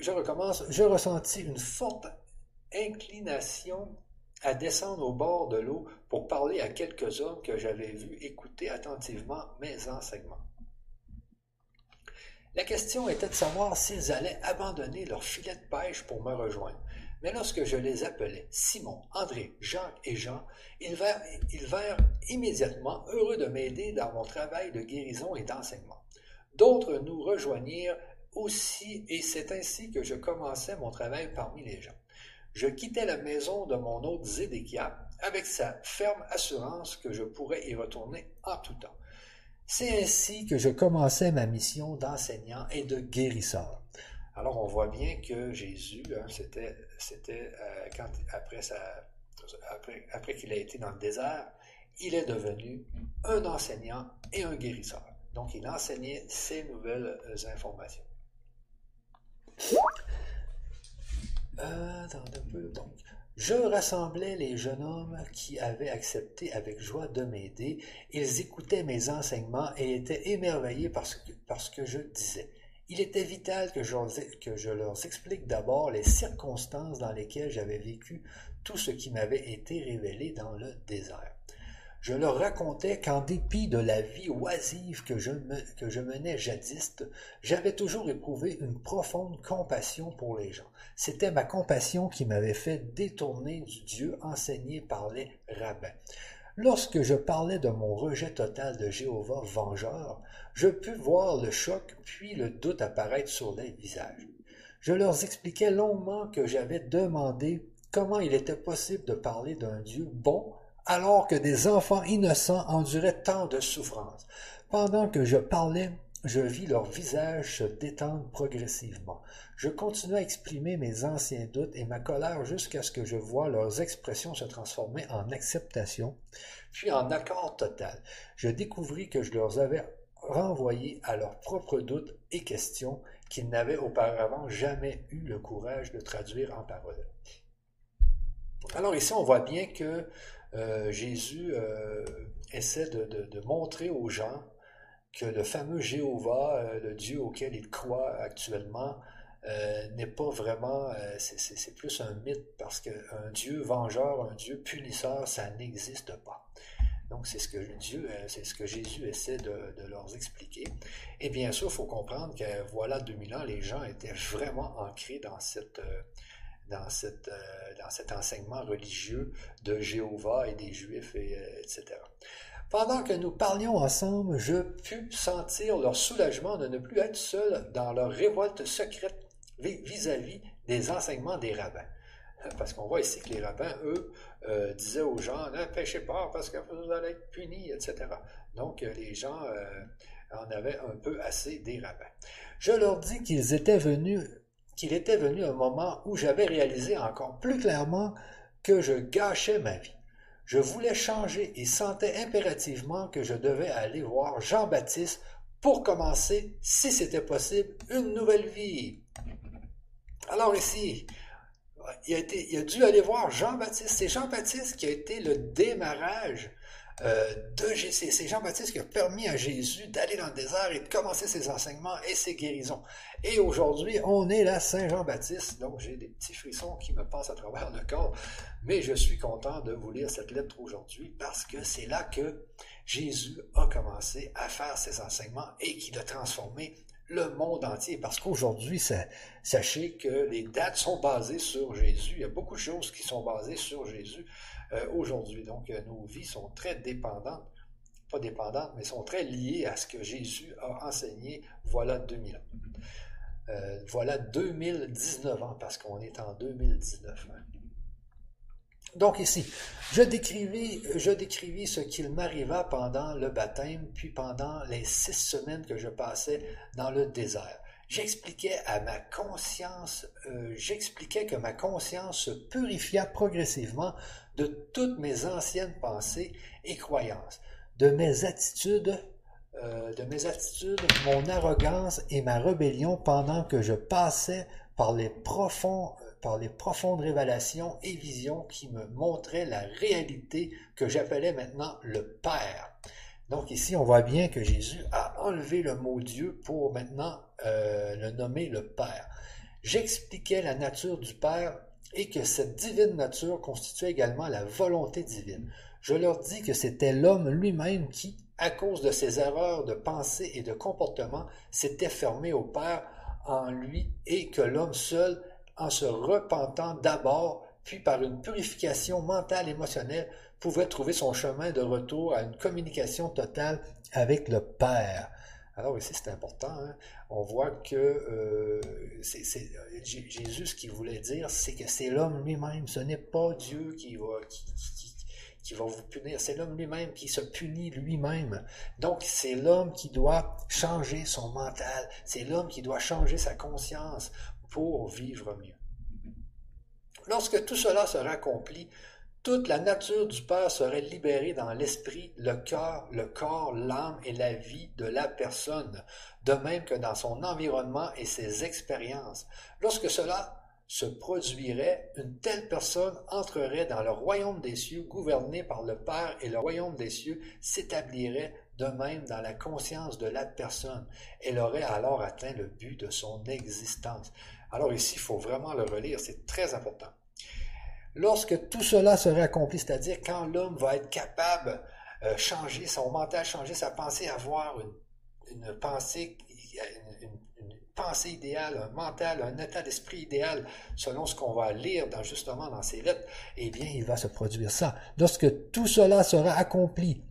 Je recommence. Je ressentis une forte inclination à descendre au bord de l'eau pour parler à quelques hommes que j'avais vus écouter attentivement mes enseignements. La question était de savoir s'ils allaient abandonner leur filet de pêche pour me rejoindre. Mais lorsque je les appelais Simon, André, Jacques et Jean, ils vinrent, immédiatement heureux de m'aider dans mon travail de guérison et d'enseignement. D'autres nous rejoignirent aussi et c'est ainsi que je commençais mon travail parmi les gens. Je quittais la maison de mon hôte Zédéchia avec sa ferme assurance que je pourrais y retourner en tout temps. C'est ainsi que je commençais ma mission d'enseignant et de guérisseur. Alors on voit bien que Jésus, hein, c'était, c'était euh, quand, après, qu'il a été dans le désert, il est devenu un enseignant et un guérisseur. Donc il enseignait ces nouvelles euh, informations. Euh, je rassemblais les jeunes hommes qui avaient accepté avec joie de m'aider. Ils écoutaient mes enseignements et étaient émerveillés par ce que je disais. Il était vital que je, leur explique d'abord les circonstances dans lesquelles j'avais vécu tout ce qui m'avait été révélé dans le désert. Je leur racontais qu'en dépit de la vie oisive que je, que je menais jadis, j'avais toujours éprouvé une profonde compassion pour les gens. C'était ma compassion qui m'avait fait détourner du Dieu enseigné par les rabbins. Lorsque je parlais de mon rejet total de Jéhovah vengeur, je pus voir le choc puis le doute apparaître sur les visages. Je leur expliquai longuement que j'avais demandé comment il était possible de parler d'un Dieu bon alors que des enfants innocents enduraient tant de souffrances. Pendant que je parlais, je vis leurs visages se détendre progressivement. Je continuai à exprimer mes anciens doutes et ma colère jusqu'à ce que je voie leurs expressions se transformer en acceptation, puis en accord total. Je découvris que je leur avais renvoyés à leurs propres doutes et questions qu'ils n'avaient auparavant jamais eu le courage de traduire en paroles. Alors ici, on voit bien que euh, Jésus euh, essaie de, montrer aux gens que le fameux Jéhovah, euh, le Dieu auquel ils croient actuellement, n'est pas vraiment, c'est plus un mythe parce qu'un Dieu vengeur, un Dieu punisseur, ça n'existe pas. Donc, c'est ce que Dieu, euh, Jésus essaie de, leur expliquer. Et bien sûr, il faut comprendre que voilà 2000 ans, les gens étaient vraiment ancrés euh, euh, dans cet enseignement religieux de Jéhovah et des Juifs, etc. Pendant que nous parlions ensemble, je pus sentir leur soulagement de ne plus être seul dans leur révolte secrète vis-à-vis des enseignements des rabbins. Parce qu'on voit ici que les rabbins, eux, euh, disaient aux gens, ne pêchez pas parce que vous allez être punis, etc. Donc, euh, les gens euh, en avaient un peu assez des rabbins. Je leur dis qu'ils étaient venus, qu'il était venu un moment où j'avais réalisé encore plus clairement que je gâchais ma vie. Je voulais changer et sentais impérativement que je devais aller voir Jean-Baptiste pour commencer, si c'était possible, une nouvelle vie. Alors ici, il a, dû aller voir Jean-Baptiste. C'est Jean-Baptiste qui a été le démarrage euh, de. C'est Jean-Baptiste qui a permis à Jésus d'aller dans le désert et de commencer ses enseignements et ses guérisons. Et aujourd'hui, on est là, Saint-Jean-Baptiste, donc j'ai des petits frissons qui me passent à travers le corps, mais je suis content de vous lire cette lettre aujourd'hui parce que c'est là que Jésus a commencé à faire ses enseignements et qu'il a transformé le monde entier. Parce qu'aujourd'hui, sachez que les dates sont basées sur Jésus. Il y a beaucoup de choses qui sont basées sur Jésus. Euh, aujourd'hui. Donc, euh, nos vies sont très dépendantes, pas dépendantes, mais sont très liées à ce que Jésus a enseigné voilà 2000 ans. Euh, voilà 2019 ans, parce qu'on est en 2019. Hein. Donc ici, je décrivis, je décrivis ce qu'il m'arriva pendant le baptême, puis pendant les six semaines que je passais dans le désert. J'expliquais à ma conscience, j'expliquais que ma conscience se purifia progressivement de toutes mes anciennes pensées et croyances, de mes attitudes, euh, de mes attitudes, mon arrogance et ma rébellion pendant que je passais par les profonds par les profondes révélations et visions qui me montraient la réalité que j'appelais maintenant le Père. Donc ici, on voit bien que Jésus a enlevé le mot Dieu pour maintenant euh, le nommer le Père. J'expliquais la nature du Père et que cette divine nature constituait également la volonté divine. Je leur dis que c'était l'homme lui-même qui, à cause de ses erreurs de pensée et de comportement, s'était fermé au Père en lui et que l'homme seul, en se repentant d'abord, puis par une purification mentale et émotionnelle, pouvait trouver son chemin de retour à une communication totale avec le Père. Alors ici, c'est important. Hein. On voit que euh, Jésus, ce qu'il voulait dire, c'est que c'est l'homme lui-même. Ce n'est pas Dieu qui, va vous punir. C'est l'homme lui-même qui se punit lui-même. Donc, c'est l'homme qui doit changer son mental. C'est l'homme qui doit changer sa conscience pour vivre mieux. Lorsque tout cela sera accompli, toute la nature du Père serait libérée dans l'esprit, le cœur, le corps, l'âme et la vie de la personne, de même que dans son environnement et ses expériences. Lorsque cela se produirait, une telle personne entrerait dans le royaume des cieux gouverné par le Père et le royaume des cieux s'établirait de même dans la conscience de la personne. Elle aurait alors atteint le but de son existence. Alors ici, il faut vraiment le relire, c'est très important. Lorsque tout cela serait accompli, c'est-à-dire quand l'homme va être capable de euh, changer son mental, changer sa pensée, avoir une, pensée, idéale, un mental, un état d'esprit idéal, selon ce qu'on va lire justement dans ces lettres, eh bien, il va se produire ça. Lorsque tout cela sera accompli,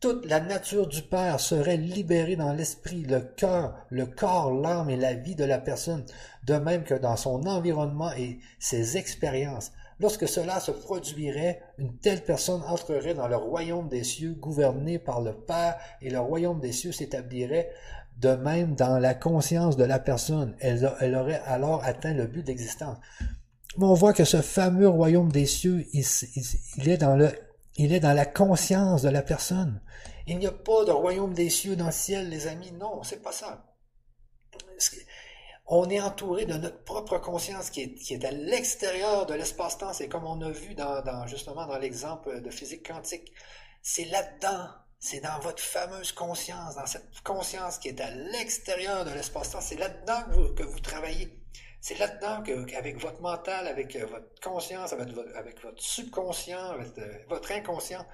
toute la nature du Père serait libérée dans l'esprit, le cœur, le corps, l'âme et la vie de la personne, de même que dans son environnement et ses expériences. Lorsque cela se produirait, une telle personne entrerait dans le royaume des cieux gouverné par le Père et le royaume des cieux s'établirait de même dans la conscience de la personne. Elle, aurait alors atteint le but d'existence. Mais on voit que ce fameux royaume des cieux, il, est dans la conscience de la personne. Il n'y a pas de royaume des cieux dans le ciel, les amis. Non, c'est pas ça on est entouré de notre propre conscience qui est, à l'extérieur de l'espace-temps. C'est comme on a vu dans, justement dans l'exemple de physique quantique. C'est là-dedans, c'est dans votre fameuse conscience, dans cette conscience qui est à l'extérieur de l'espace-temps. C'est là-dedans que vous, travaillez. C'est là-dedans qu'avec votre mental, avec votre conscience, avec votre, subconscient, avec euh, votre inconscient,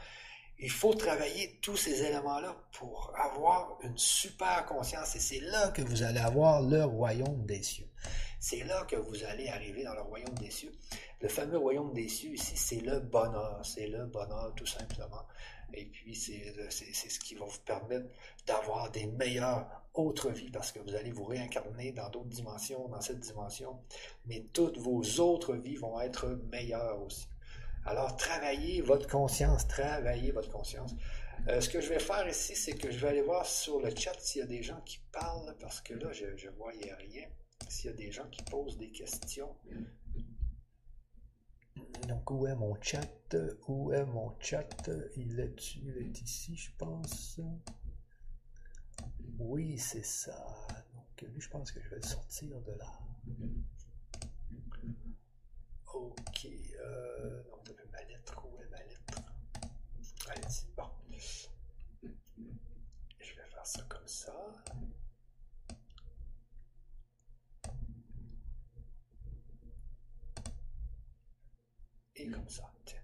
il faut travailler tous ces éléments-là pour avoir une super conscience et c'est là que vous allez avoir le royaume des cieux. C'est là que vous allez arriver dans le royaume des cieux. Le fameux royaume des cieux ici, c'est le bonheur, c'est le bonheur tout simplement. Et puis c'est ce qui va vous permettre d'avoir des meilleures autres vies parce que vous allez vous réincarner dans d'autres dimensions, dans cette dimension, mais toutes vos autres vies vont être meilleures aussi. Alors, travaillez votre conscience, travaillez votre conscience. Euh, ce que je vais faire ici, c'est que je vais aller voir sur le chat s'il y a des gens qui parlent, parce que là, je ne voyais rien. S'il y a des gens qui posent des questions. Donc, où est mon chat? Où est mon chat? Il est, il ici, je pense. Oui, c'est ça. Donc, lui, je pense que je vais sortir de là. Ok. Euh, donc, ma lettre. Où est ma lettre? Allez-y. Bon. Je vais faire ça comme ça. Et comme ça. Tiens.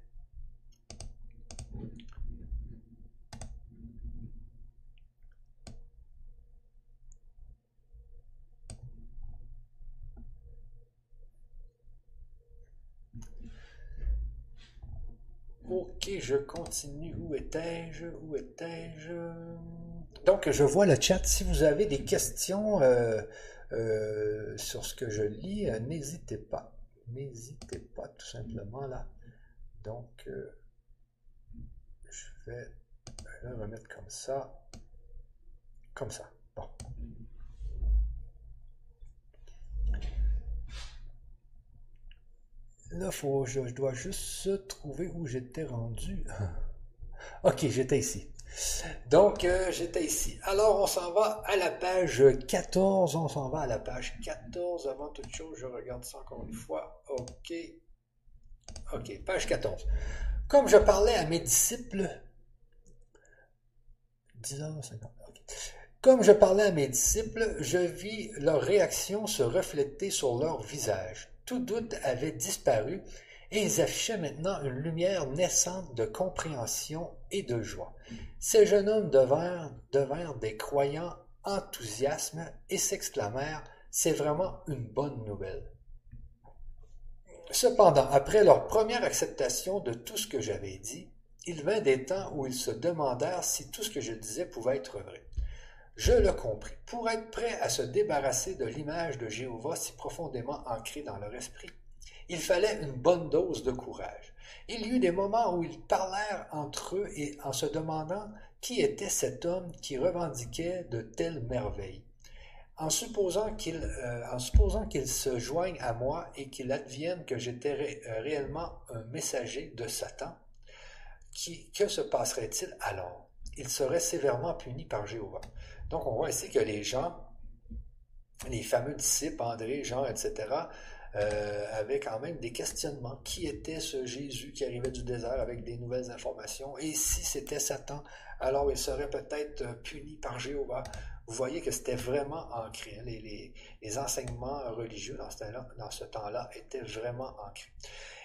Ok, je continue. Où étais-je? Où étais-je? Donc, je vois le chat. Si vous avez des questions euh, euh, sur ce que je lis, euh, n'hésitez pas. N'hésitez pas, tout simplement, là. Donc, je vais le remettre comme ça. Comme ça. Bon. Là, faut, je, dois juste trouver où j'étais rendu. ok, j'étais ici. Donc, euh, j'étais ici. Alors, on s'en va à la page 14. On s'en va à la page 14. Avant toute chose, je regarde ça encore une fois. OK. OK, page 14. Comme je parlais à mes disciples... 10h50. Comme je parlais à mes disciples, je vis leur réaction se refléter sur leur visage. Tout doute avait disparu et ils affichaient maintenant une lumière naissante de compréhension et de joie. Ces jeunes hommes devinrent, des croyants enthousiastes et s'exclamèrent C'est vraiment une bonne nouvelle. Cependant, après leur première acceptation de tout ce que j'avais dit, il vint des temps où ils se demandèrent si tout ce que je disais pouvait être vrai. Je le compris. Pour être prêt à se débarrasser de l'image de Jéhovah si profondément ancrée dans leur esprit, il fallait une bonne dose de courage. Il y eut des moments où ils parlèrent entre eux et en se demandant qui était cet homme qui revendiquait de telles merveilles. En supposant qu'il euh, se joigne à moi et qu'il advienne que j'étais euh, réellement un messager de Satan, que se passerait-il alors? Il serait sévèrement puni par Jéhovah. Donc, on voit ici que les gens, les fameux disciples, André, Jean, etc., euh, avaient quand même des questionnements. Qui était ce Jésus qui arrivait du désert avec des nouvelles informations? Et si c'était Satan, alors il serait peut-être puni par Jéhovah. Vous voyez que c'était vraiment ancré. Hein. Les, enseignements religieux dans ce temps-là étaient vraiment ancrés.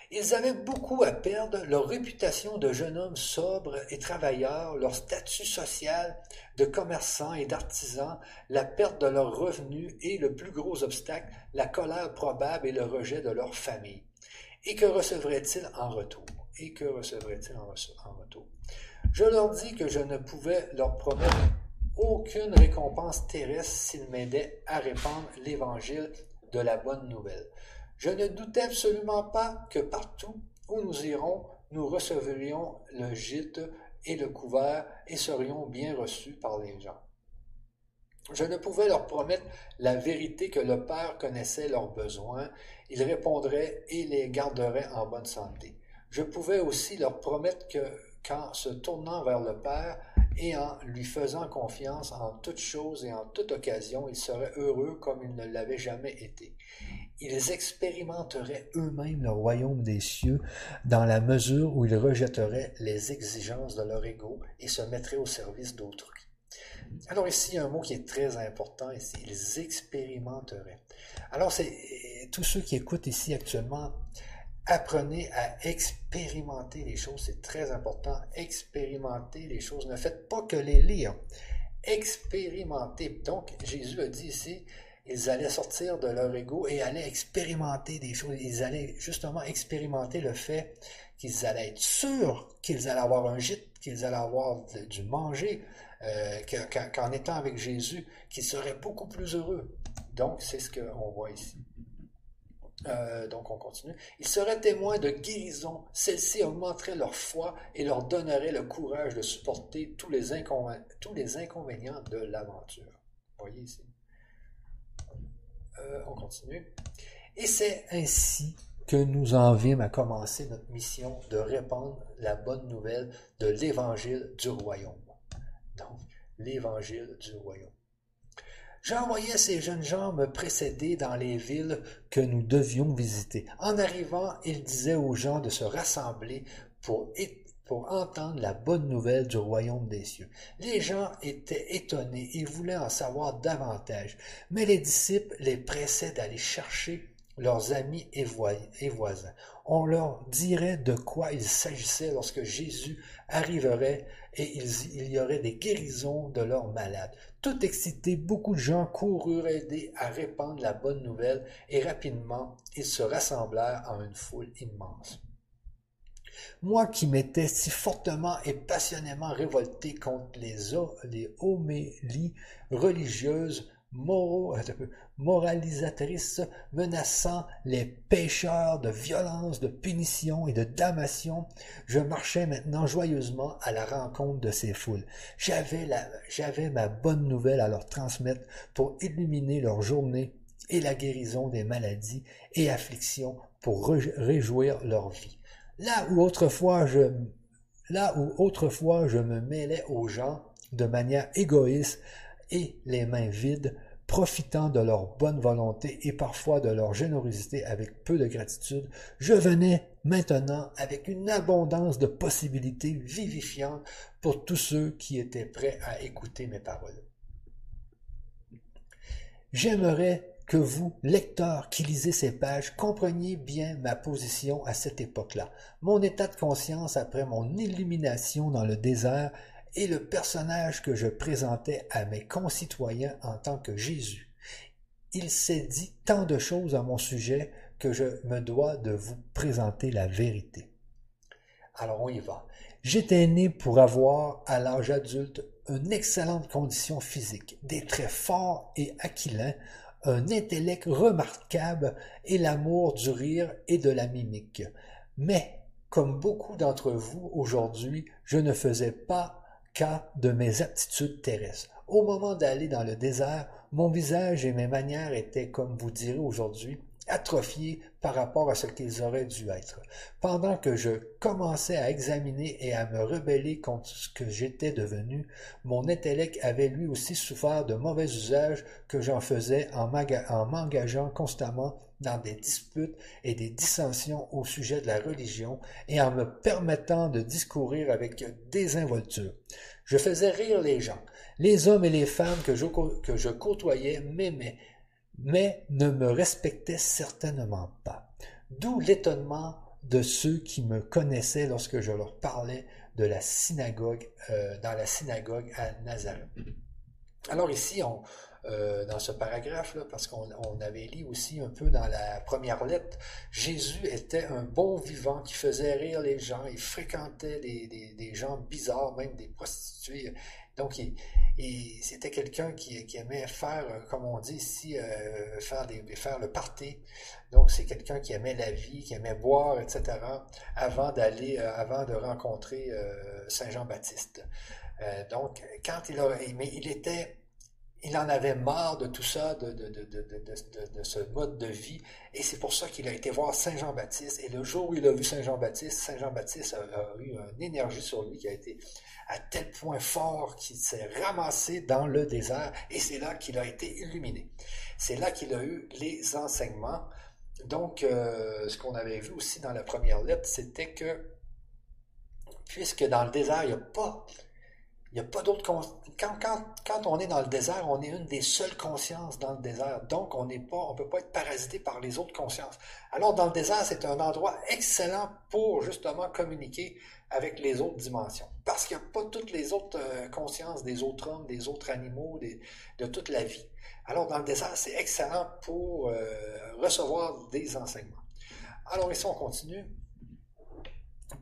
Ils avaient beaucoup à perdre, leur réputation de jeunes hommes sobres et travailleurs, leur statut social de commerçants et d'artisans, la perte de leurs revenus et le plus gros obstacle, la colère probable et le rejet de leur famille. Et que recevraient-ils en retour? Et que recevraient-ils en retour? Je leur dis que je ne pouvais leur promettre aucune récompense terrestre s'ils m'aidaient à répandre l'évangile de la bonne nouvelle. Je ne doutais absolument pas que partout où nous irons, nous recevrions le gîte et le couvert et serions bien reçus par les gens. Je ne pouvais leur promettre la vérité que le Père connaissait leurs besoins, il répondrait et les garderait en bonne santé. Je pouvais aussi leur promettre que, qu'en se tournant vers le Père et en lui faisant confiance en toutes choses et en toute occasion, ils seraient heureux comme ils ne l'avaient jamais été ils expérimenteraient eux-mêmes le royaume des cieux dans la mesure où ils rejetteraient les exigences de leur ego et se mettraient au service d'autrui. Alors ici, un mot qui est très important ici, ils expérimenteraient. Alors, c'est tous ceux qui écoutent ici actuellement, apprenez à expérimenter les choses, c'est très important. Expérimenter les choses, ne faites pas que les lire. Expérimenter. Donc, Jésus a dit ici, ils allaient sortir de leur ego et allaient expérimenter des choses. Ils allaient justement expérimenter le fait qu'ils allaient être sûrs qu'ils allaient avoir un gîte, qu'ils allaient avoir du manger, euh, qu'en étant avec Jésus, qu'ils seraient beaucoup plus heureux. Donc, c'est ce qu'on voit ici. Euh, donc, on continue. Ils seraient témoins de guérison. Celle-ci augmenterait leur foi et leur donnerait le courage de supporter tous les, tous les inconvénients de l'aventure. Voyez ici. Euh, on continue. Et c'est ainsi que nous en vîmes à commencer notre mission de répandre la bonne nouvelle de l'évangile du royaume. Donc, l'évangile du royaume. J'envoyais ces jeunes gens me précéder dans les villes que nous devions visiter. En arrivant, ils disaient aux gens de se rassembler pour, pour entendre la bonne nouvelle du royaume des cieux. Les gens étaient étonnés et voulaient en savoir davantage, mais les disciples les pressaient d'aller chercher leurs amis et voisins. On leur dirait de quoi il s'agissait lorsque Jésus arriverait et il y aurait des guérisons de leurs malades. Tout excité, beaucoup de gens coururent aider à répandre la bonne nouvelle et rapidement ils se rassemblèrent en une foule immense. Moi qui m'étais si fortement et passionnément révolté contre les, homélies religieuses moralisatrice menaçant les pécheurs de violence, de punition et de damnation, je marchais maintenant joyeusement à la rencontre de ces foules. J'avais ma bonne nouvelle à leur transmettre pour illuminer leur journée et la guérison des maladies et afflictions pour réjouir leur vie. Là où autrefois je, autrefois je me mêlais aux gens de manière égoïste et les mains vides, profitant de leur bonne volonté et parfois de leur générosité avec peu de gratitude, je venais maintenant avec une abondance de possibilités vivifiantes pour tous ceux qui étaient prêts à écouter mes paroles. J'aimerais que vous, lecteurs qui lisez ces pages, compreniez bien ma position à cette époque-là, mon état de conscience après mon illumination dans le désert et le personnage que je présentais à mes concitoyens en tant que Jésus. Il s'est dit tant de choses à mon sujet que je me dois de vous présenter la vérité. Alors on y va. J'étais né pour avoir, à l'âge adulte, une excellente condition physique, des traits forts et aquilins, un intellect remarquable et l'amour du rire et de la mimique. Mais, comme beaucoup d'entre vous aujourd'hui, je ne faisais pas cas de mes aptitudes terrestres. Au moment d'aller dans le désert, mon visage et mes manières étaient, comme vous direz aujourd'hui, atrophiés par rapport à ce qu'ils auraient dû être. Pendant que je commençais à examiner et à me rebeller contre ce que j'étais devenu, mon intellect avait lui aussi souffert de mauvais usages que j'en faisais en m'engageant constamment dans des disputes et des dissensions au sujet de la religion et en me permettant de discourir avec désinvolture. Je faisais rire les gens. Les hommes et les femmes que je, que je côtoyais m'aimaient, mais ne me respectaient certainement pas. D'où l'étonnement de ceux qui me connaissaient lorsque je leur parlais de la synagogue, euh, dans la synagogue à Nazareth. Alors ici, euh, dans ce paragraphe, parce qu'on avait lu aussi un peu dans la première lettre, Jésus était un bon vivant qui faisait rire les gens, il fréquentait des, gens bizarres, même des prostituées. Donc, c'était quelqu'un qui, aimait faire, comme on dit ici, euh, faire le party. Donc, c'est quelqu'un qui aimait la vie, qui aimait boire, etc., avant d'aller, euh, avant de rencontrer Saint Jean-Baptiste. donc, quand il a, mais il était il en avait marre de tout ça, de, ce mode de vie, et c'est pour ça qu'il a été voir Saint Jean-Baptiste. Et le jour où il a vu Saint Jean-Baptiste, Saint Jean-Baptiste a, eu une énergie sur lui qui a été à tel point fort qu'il s'est ramassé dans le désert, et c'est là qu'il a été illuminé. C'est là qu'il a eu les enseignements. Donc, euh, ce qu'on avait vu aussi dans la première lettre, c'était que, puisque dans le désert, il n'y a pas il n'y a pas d'autre quand, quand, on est dans le désert, on est une des seules consciences dans le désert. Donc, on n'est pas, on peut pas être parasité par les autres consciences. Alors, dans le désert, c'est un endroit excellent pour justement communiquer avec les autres dimensions. Parce qu'il n'y a pas toutes les autres euh, consciences des autres hommes, des autres animaux, de toute la vie. Alors, dans le désert, c'est excellent pour euh, recevoir des enseignements. Alors, ici, on continue.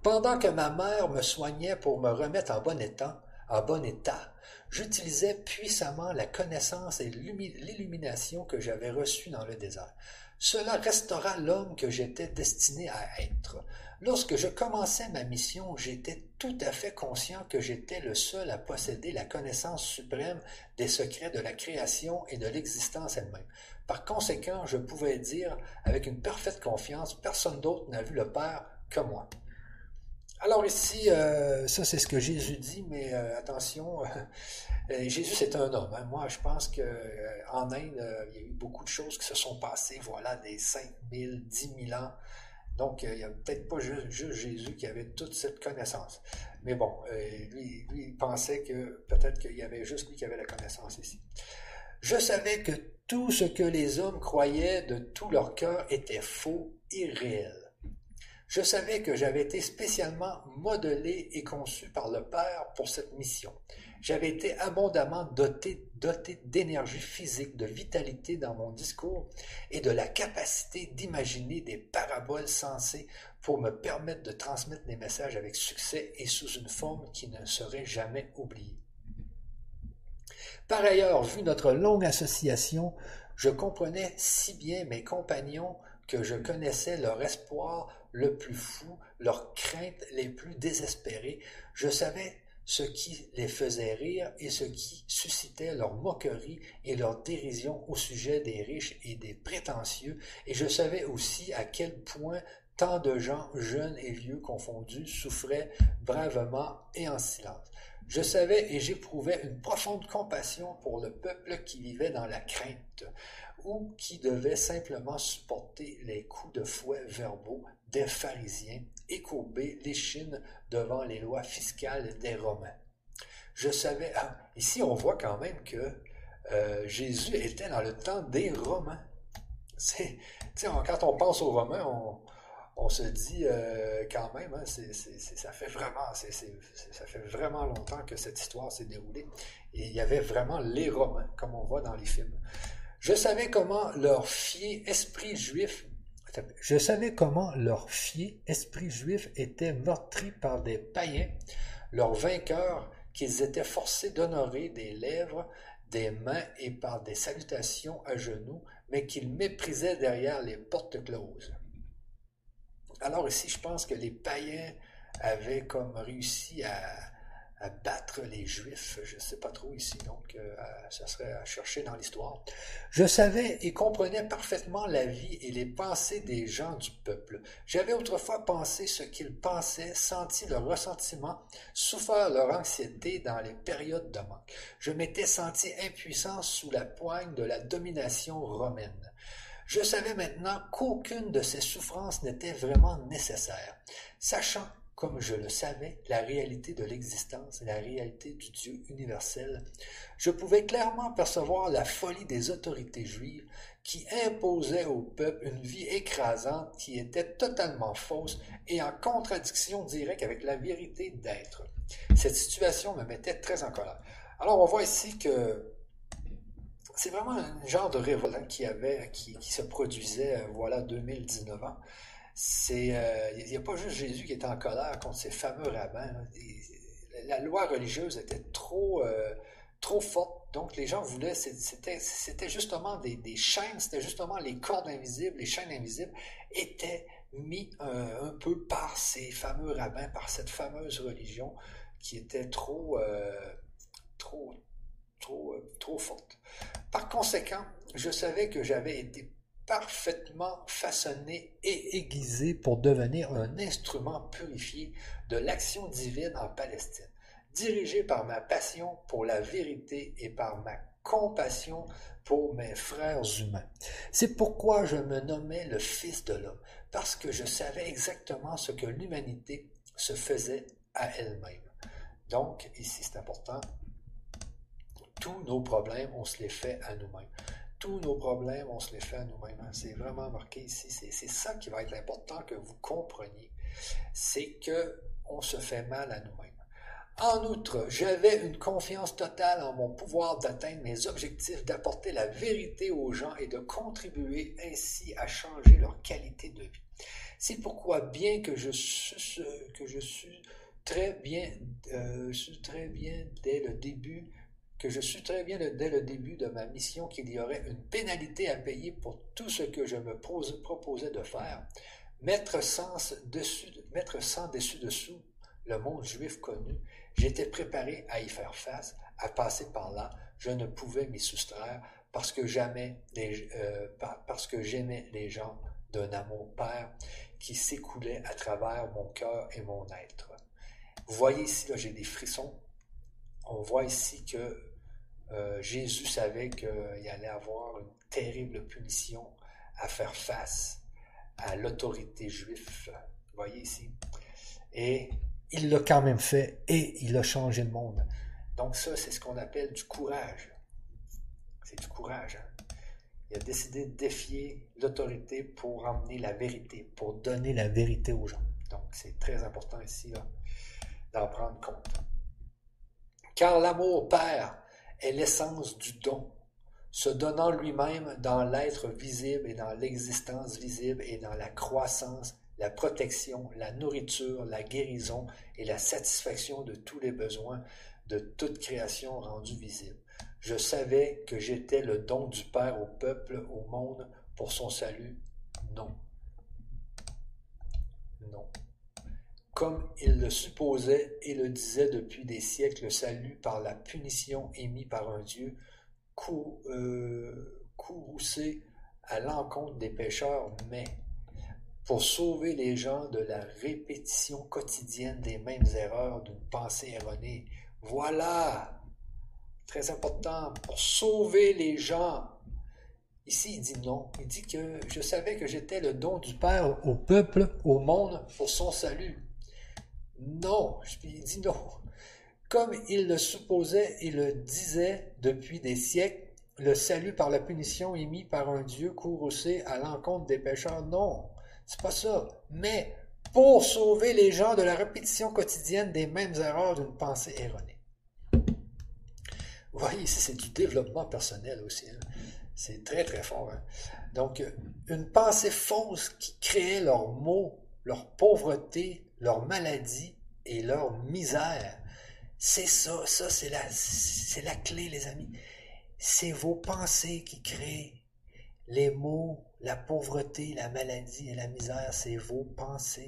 Pendant que ma mère me soignait pour me remettre en bon état, en bon état, j'utilisais puissamment la connaissance et l'illumination que j'avais reçue dans le désert. Cela restaura l'homme que j'étais destiné à être. Lorsque je commençais ma mission, j'étais tout à fait conscient que j'étais le seul à posséder la connaissance suprême des secrets de la création et de l'existence elle-même. Par conséquent, je pouvais dire avec une parfaite confiance, personne d'autre n'a vu le Père que moi. Alors ici, euh, ça c'est ce que Jésus dit, mais euh, attention, Jésus c'est un homme. Hein. Moi, je pense que en Inde, il y a eu beaucoup de choses qui se sont passées, voilà, des 5000, 10 000 ans. Donc, il n'y a peut-être pas juste, Jésus qui avait toute cette connaissance. Mais bon, lui, lui, il pensait que peut-être qu'il y avait juste lui qui avait la connaissance ici. Je savais que tout ce que les hommes croyaient de tout leur cœur était faux, irréel. Je savais que j'avais été spécialement modelé et conçu par le Père pour cette mission. J'avais été abondamment doté, doté d'énergie physique, de vitalité dans mon discours et de la capacité d'imaginer des paraboles sensées pour me permettre de transmettre des messages avec succès et sous une forme qui ne serait jamais oubliée. Par ailleurs, vu notre longue association, je comprenais si bien mes compagnons que je connaissais leur espoir le plus fou, leurs craintes les plus désespérées. Je savais ce qui les faisait rire et ce qui suscitait leur moquerie et leur dérision au sujet des riches et des prétentieux, et je savais aussi à quel point tant de gens, jeunes et vieux confondus, souffraient bravement et en silence. Je savais et j'éprouvais une profonde compassion pour le peuple qui vivait dans la crainte, ou qui devait simplement supporter les coups de fouet verbaux des pharisiens et courber l'échine devant les lois fiscales des Romains. Je savais, ah, ici on voit quand même que euh, Jésus était dans le temps des Romains. Quand on pense aux Romains, on, se dit euh, quand même, hein, ça fait vraiment, ça fait vraiment longtemps que cette histoire s'est déroulée. Et il y avait vraiment les Romains, comme on voit dans les films. Je savais comment leur fier esprit juif je savais comment leur fier esprit juif était meurtri par des païens, leurs vainqueurs, qu'ils étaient forcés d'honorer des lèvres, des mains et par des salutations à genoux, mais qu'ils méprisaient derrière les portes closes. Alors ici, je pense que les païens avaient comme réussi à, battre les Juifs, je ne sais pas trop ici, donc euh, ça serait à chercher dans l'histoire. Je savais et comprenais parfaitement la vie et les pensées des gens du peuple. J'avais autrefois pensé ce qu'ils pensaient, senti leur ressentiment, souffert leur anxiété dans les périodes de manque. Je m'étais senti impuissant sous la poigne de la domination romaine. Je savais maintenant qu'aucune de ces souffrances n'était vraiment nécessaire, sachant comme je le savais, la réalité de l'existence, la réalité du Dieu universel, je pouvais clairement percevoir la folie des autorités juives qui imposaient au peuple une vie écrasante qui était totalement fausse et en contradiction directe avec la vérité d'être. Cette situation me mettait très en colère. Alors on voit ici que c'est vraiment un genre de révolte qui, avait, qui, se produisait, euh, voilà, 2019 ans c'est euh, il n'y a pas juste Jésus qui était en colère contre ces fameux rabbins. La loi religieuse était trop euh, trop forte, donc les gens voulaient c'était justement des, chaînes, c'était justement les cordes invisibles, les chaînes invisibles étaient mis un peu par ces fameux rabbins, par cette fameuse religion qui était trop trop trop trop forte. Par conséquent, je savais que j'avais été parfaitement façonné et aiguisé pour devenir un instrument purifié de l'action divine en Palestine, dirigé par ma passion pour la vérité et par ma compassion pour mes frères humains. C'est pourquoi je me nommais le Fils de l'homme, parce que je savais exactement ce que l'humanité se faisait à elle-même. Donc, ici c'est important, tous nos problèmes, on se les fait à nous-mêmes tous nos problèmes, on se les fait à nous-mêmes. Hein. C'est vraiment marqué ici. C'est ça qui va être important que vous compreniez. C'est que on se fait mal à nous-mêmes. En outre, j'avais une confiance totale en mon pouvoir d'atteindre mes objectifs, d'apporter la vérité aux gens et de contribuer ainsi à changer leur qualité de vie. C'est pourquoi, bien que je suis, que je suis très bien, euh, très bien dès le début je suis très bien dès le début de ma mission qu'il y aurait une pénalité à payer pour tout ce que je me proposais de faire, mettre sans dessus, mettre sans dessus dessous le monde juif connu, j'étais préparé à y faire face, à passer par là, je ne pouvais m'y soustraire parce que jamais euh, parce que j'aimais les gens d'un amour père qui s'écoulait à travers mon cœur et mon être. Vous voyez ici, là, j'ai des frissons. On voit ici que euh, Jésus savait qu'il allait avoir une terrible punition à faire face à l'autorité juive. Vous voyez ici. Et il l'a quand même fait et il a changé le monde. Donc ça, c'est ce qu'on appelle du courage. C'est du courage. Hein. Il a décidé de défier l'autorité pour emmener la vérité, pour donner la vérité aux gens. Donc c'est très important ici d'en prendre compte. Car l'amour Père est l'essence du don, se donnant lui-même dans l'être visible et dans l'existence visible et dans la croissance, la protection, la nourriture, la guérison et la satisfaction de tous les besoins de toute création rendue visible. Je savais que j'étais le don du Père au peuple, au monde, pour son salut. Non. Non. Comme il le supposait et le disait depuis des siècles, le salut par la punition émis par un Dieu cou, euh, à l'encontre des pécheurs, mais pour sauver les gens de la répétition quotidienne des mêmes erreurs d'une pensée erronée. Voilà, très important, pour sauver les gens. Ici, il dit non. Il dit que je savais que j'étais le don du Père au peuple, au monde, pour son salut. Non, il dit non. Comme il le supposait et le disait depuis des siècles, le salut par la punition émis par un Dieu courroucé à l'encontre des pécheurs, non, c'est pas ça. Mais pour sauver les gens de la répétition quotidienne des mêmes erreurs d'une pensée erronée. Vous voyez, c'est du développement personnel aussi. Hein. C'est très, très fort. Hein. Donc, une pensée fausse qui créait leurs maux, leur pauvreté, leur maladie et leur misère. C'est ça, c'est la, c'est la clé, les amis. C'est vos pensées qui créent les maux, la pauvreté, la maladie et la misère, c'est vos pensées.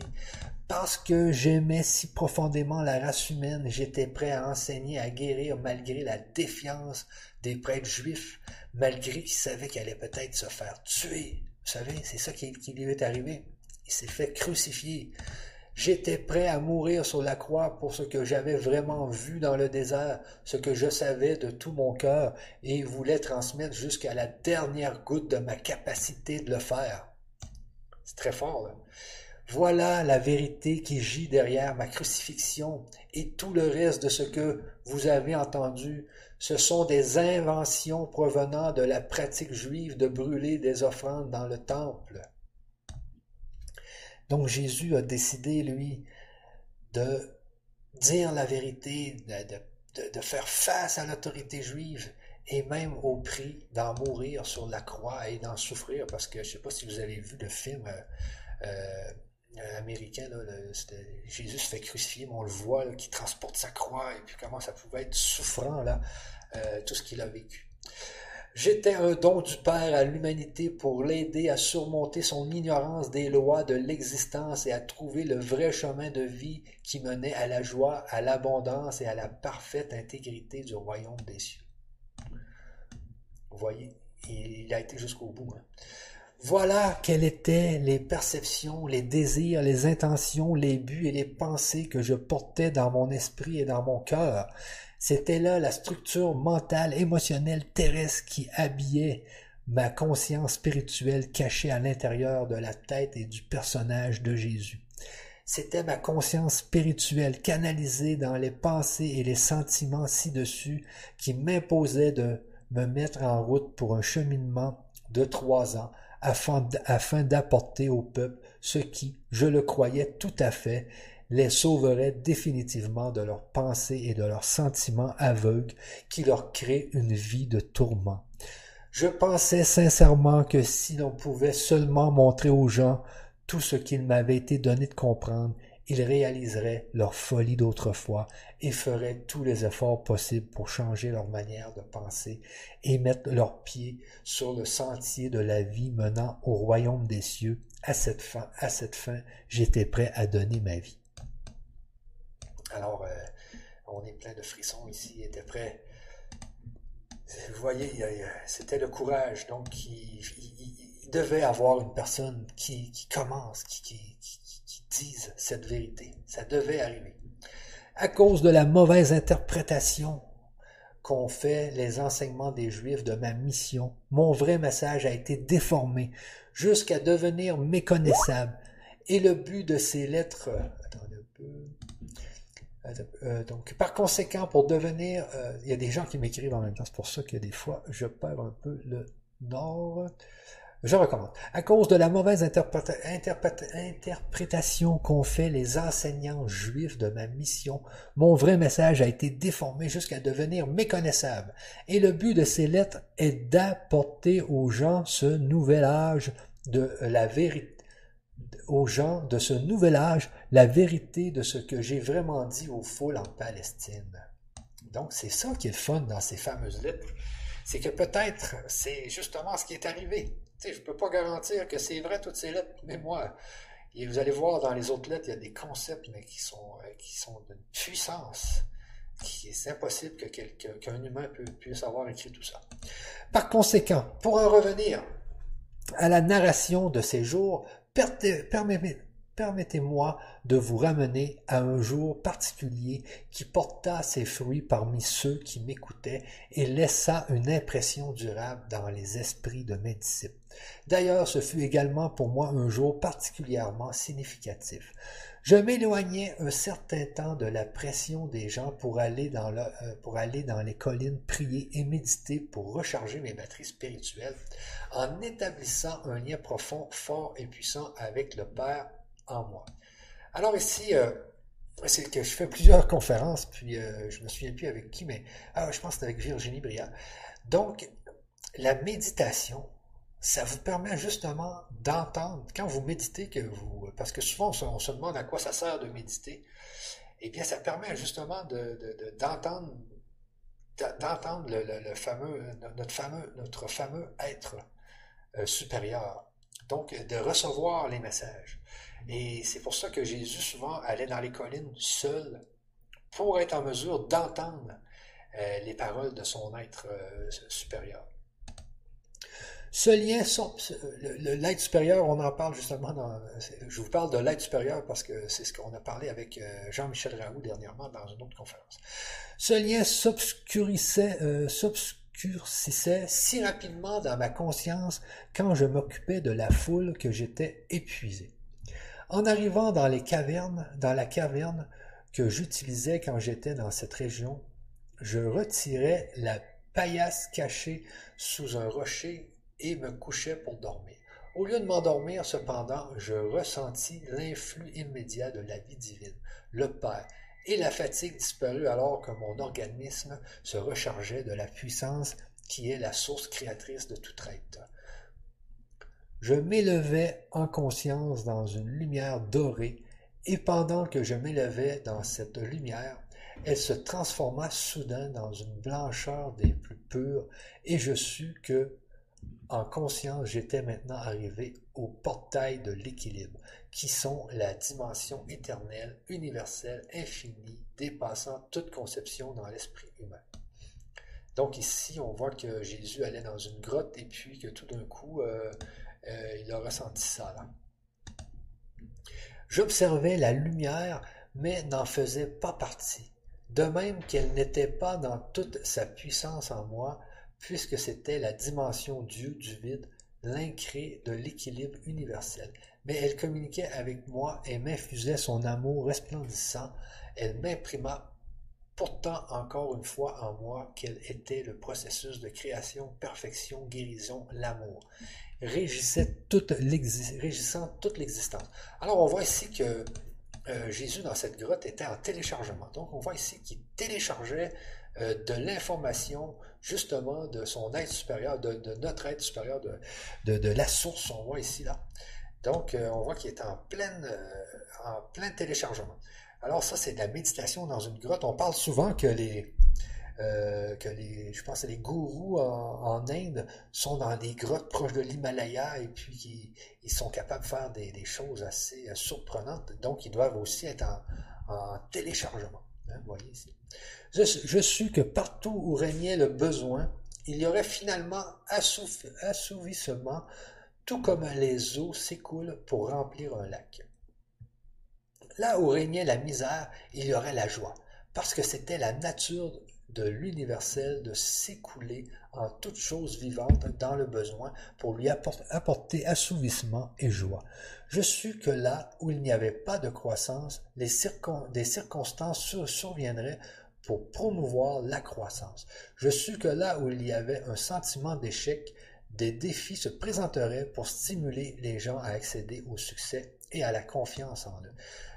Parce que j'aimais si profondément la race humaine, j'étais prêt à enseigner, à guérir malgré la défiance des prêtres juifs, malgré qu'ils savaient qu'il allait peut-être se faire tuer. Vous savez, c'est ça qui lui est arrivé. Il s'est fait crucifier. J'étais prêt à mourir sur la croix pour ce que j'avais vraiment vu dans le désert, ce que je savais de tout mon cœur, et voulais transmettre jusqu'à la dernière goutte de ma capacité de le faire. C'est très fort, là. Voilà la vérité qui gît derrière ma crucifixion et tout le reste de ce que vous avez entendu. Ce sont des inventions provenant de la pratique juive de brûler des offrandes dans le temple. Donc Jésus a décidé, lui, de dire la vérité, de, faire face à l'autorité juive et même au prix d'en mourir sur la croix et d'en souffrir, parce que je ne sais pas si vous avez vu le film euh, euh, américain, Jésus se fait crucifier, mais on le voit, qui transporte sa croix, et puis comment ça pouvait être souffrant, là, euh, tout ce qu'il a vécu. J'étais un don du Père à l'humanité pour l'aider à surmonter son ignorance des lois de l'existence et à trouver le vrai chemin de vie qui menait à la joie, à l'abondance et à la parfaite intégrité du royaume des cieux. Vous voyez, il a été jusqu'au bout. Hein. Voilà quelles étaient les perceptions, les désirs, les intentions, les buts et les pensées que je portais dans mon esprit et dans mon cœur. C'était là la structure mentale, émotionnelle, terrestre qui habillait ma conscience spirituelle cachée à l'intérieur de la tête et du personnage de Jésus. C'était ma conscience spirituelle canalisée dans les pensées et les sentiments ci-dessus qui m'imposaient de me mettre en route pour un cheminement de trois ans afin d'apporter au peuple ce qui, je le croyais tout à fait, les sauverait définitivement de leurs pensées et de leurs sentiments aveugles qui leur créent une vie de tourment. Je pensais sincèrement que si l'on pouvait seulement montrer aux gens tout ce qu'il m'avait été donné de comprendre, ils réaliseraient leur folie d'autrefois et feraient tous les efforts possibles pour changer leur manière de penser et mettre leurs pieds sur le sentier de la vie menant au royaume des cieux. À cette fin, à cette fin, j'étais prêt à donner ma vie. Alors, euh, on est plein de frissons ici, était prêt. Vous voyez, c'était le courage. Donc, il, devait avoir une personne qui, commence, qui, qui, qui, dise cette vérité. Ça devait arriver. À cause de la mauvaise interprétation qu'ont fait les enseignements des Juifs de ma mission, mon vrai message a été déformé jusqu'à devenir méconnaissable. Et le but de ces lettres... Attendez un peu. Euh, donc, par conséquent, pour devenir, euh, il y a des gens qui m'écrivent en même temps, c'est pour ça que des fois, je perds un peu le nord. Je recommence. À cause de la mauvaise interprétation qu'ont fait les enseignants juifs de ma mission, mon vrai message a été déformé jusqu'à devenir méconnaissable. Et le but de ces lettres est d'apporter aux gens ce nouvel âge de la vérité aux gens de ce nouvel âge la vérité de ce que j'ai vraiment dit aux foules en Palestine. Donc c'est ça qui est fun dans ces fameuses lettres, c'est que peut-être c'est justement ce qui est arrivé. je ne peux pas garantir que c'est vrai toutes ces lettres, mais moi, et vous allez voir dans les autres lettres, il y a des concepts mais qui sont, euh, qui sont d'une puissance qui est impossible que qu'un humain puisse avoir écrit tout ça. Par conséquent, pour en revenir à la narration de ces jours, Permettez-moi de vous ramener à un jour particulier qui porta ses fruits parmi ceux qui m'écoutaient et laissa une impression durable dans les esprits de mes disciples. D'ailleurs, ce fut également pour moi un jour particulièrement significatif. Je m'éloignais un certain temps de la pression des gens pour aller dans, le, euh, pour aller dans les collines prier et méditer pour recharger mes batteries spirituelles en établissant un lien profond, fort et puissant avec le Père en moi. Alors ici, euh, c'est que je fais plusieurs conférences, puis euh, je me souviens plus avec qui, mais ah, je pense que c'est avec Virginie Briand. Donc, la méditation, ça vous permet justement d'entendre, quand vous méditez, parce que souvent on se, demande à quoi ça sert de méditer, eh bien ça permet justement d'entendre d'entendre le, fameux, notre fameux, notre fameux être euh, supérieur. Donc, de recevoir les messages. Et c'est pour ça que Jésus souvent allait dans les collines seul pour être en mesure d'entendre euh, les paroles de son être euh, supérieur. Ce lien, l'aide supérieure, on en parle justement dans. Je vous parle de l'aide supérieure parce que c'est ce qu'on a parlé avec euh, Jean-Michel Raoult dernièrement dans une autre conférence. Ce lien s'obscurissait, euh, s'obscurcissait si rapidement dans ma conscience quand je m'occupais de la foule que j'étais épuisé. En arrivant dans les cavernes, dans la caverne que j'utilisais quand j'étais dans cette région, je retirais la paillasse cachée sous un rocher et me couchais pour dormir. Au lieu de m'endormir, cependant, je ressentis l'influx immédiat de la vie divine, le Père, et la fatigue disparut alors que mon organisme se rechargeait de la puissance qui est la source créatrice de tout être. Je m'élevais en conscience dans une lumière dorée, et pendant que je m'élevais dans cette lumière, elle se transforma soudain dans une blancheur des plus pures, et je sus que en conscience, j'étais maintenant arrivé au portail de l'équilibre, qui sont la dimension éternelle, universelle, infinie, dépassant toute conception dans l'esprit humain. Donc ici, on voit que Jésus allait dans une grotte et puis que tout d'un coup, euh, euh, il a ressenti ça là. J'observais la lumière, mais n'en faisais pas partie. De même qu'elle n'était pas dans toute sa puissance en moi, puisque c'était la dimension Dieu du vide, l'incré de l'équilibre universel. Mais elle communiquait avec moi et m'infusait son amour resplendissant. Elle m'imprima pourtant encore une fois en moi qu'elle était le processus de création, perfection, guérison, l'amour, régissant toute l'existence. Alors on voit ici que euh, Jésus dans cette grotte était en téléchargement. Donc on voit ici qu'il téléchargeait euh, de l'information justement de son être supérieur, de, notre être supérieur, de, la source, on voit ici là. Donc euh, on voit qu'il est en, pleine, euh, en plein téléchargement. Alors ça, c'est de la méditation dans une grotte. On parle souvent que les, que les, je pense que les gourous en, Inde sont dans des grottes proches de l'Himalaya et puis ils, sont capables de faire des, choses assez surprenantes. Donc ils doivent aussi être en, téléchargement. Hein, vous voyez ici. Je, sus que partout où régnait le besoin, il y aurait finalement assouvissement tout comme les eaux s'écoulent pour remplir un lac. Là où régnait la misère, il y aurait la joie, parce que c'était la nature de l'universel de s'écouler en toutes choses vivantes dans le besoin pour lui apporter assouvissement et joie. Je sus que là où il n'y avait pas de croissance, des circonstances surviendraient pour promouvoir la croissance. Je sus que là où il y avait un sentiment d'échec, des défis se présenteraient pour stimuler les gens à accéder au succès et à la confiance en eux.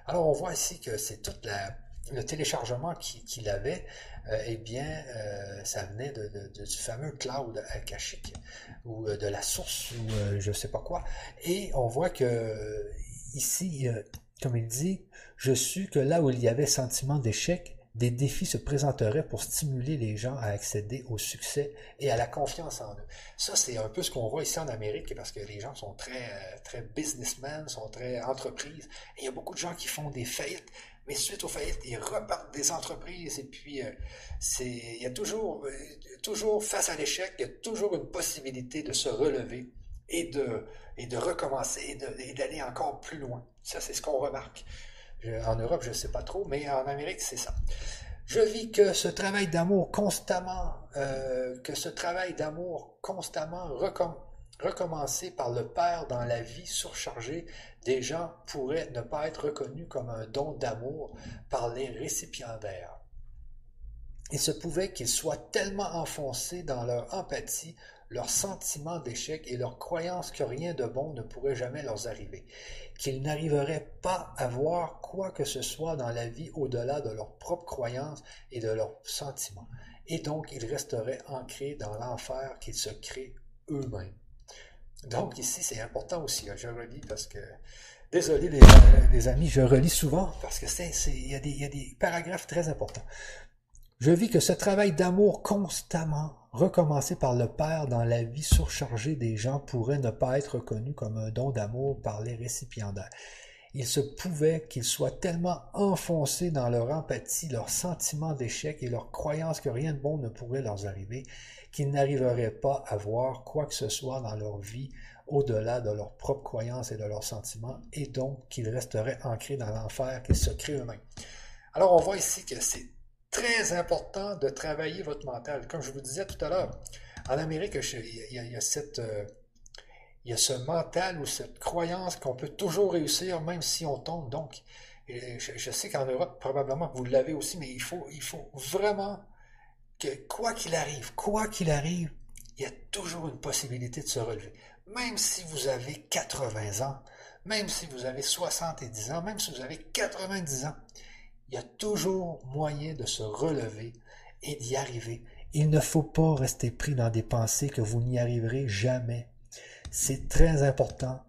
Alors on voit ici que c'est tout le téléchargement qu'il avait, euh, eh bien, euh, ça venait du fameux cloud akashique ou euh, de la source ou je ne sais pas quoi. Et on voit que ici, comme il dit, je sus que là où il y avait sentiment d'échec, des défis se présenteraient pour stimuler les gens à accéder au succès et à la confiance en eux. Ça, c'est un peu ce qu'on voit ici en Amérique parce que les gens sont très, très businessmen, sont très entreprises. Et il y a beaucoup de gens qui font des faillites mais suite aux faillites, ils repartent des entreprises et puis euh, il y a toujours, euh, toujours face à l'échec, il y a toujours une possibilité de se relever et de, et de recommencer et, d'aller encore plus loin. Ça, c'est ce qu'on remarque. En Europe, je ne sais pas trop, mais en Amérique, c'est ça. Je vis que ce travail d'amour constamment, euh, que ce travail d'amour constamment recommencé par le Père dans la vie surchargée des gens pourraient ne pas être reconnus comme un don d'amour par les récipiendaires. Il se pouvait qu'ils soient tellement enfoncés dans leur empathie, leur sentiment d'échec et leur croyance que rien de bon ne pourrait jamais leur arriver, qu'ils n'arriveraient pas à voir quoi que ce soit dans la vie au-delà de leurs propres croyances et de leurs sentiments, et donc ils resteraient ancrés dans l'enfer qu'ils se créent eux-mêmes. Donc ici, c'est important aussi. je relis parce que... Désolé les, amis, je relis souvent parce que c'est, il y a des paragraphes très importants. Je vis que ce travail d'amour constamment recommencé par le Père dans la vie surchargée des gens pourrait ne pas être reconnu comme un don d'amour par les récipiendaires. Il se pouvait qu'ils soient tellement enfoncés dans leur empathie, leur sentiment d'échec et leur croyance que rien de bon ne pourrait leur arriver, qu'ils n'arriveraient pas à voir quoi que ce soit dans leur vie au-delà de leurs propres croyances et de leurs sentiments, et donc qu'ils resteraient ancrés dans l'enfer qu'ils se créent eux-mêmes. Alors on voit ici que c'est très important de travailler votre mental. Comme je vous disais tout à l'heure, en Amérique, il y a, cette, euh, il y a ce mental ou cette croyance qu'on peut toujours réussir même si on tombe. Donc, je, sais qu'en Europe, probablement vous l'avez aussi, mais il faut, il faut vraiment que quoi qu'il arrive, quoi qu'il arrive, il y a toujours une possibilité de se relever. Même si vous avez 80 ans, même si vous avez 70 ans, même si vous avez 90 ans, il y a toujours moyen de se relever et d'y arriver. Il ne faut pas rester pris dans des pensées que vous n'y arriverez jamais. C'est très important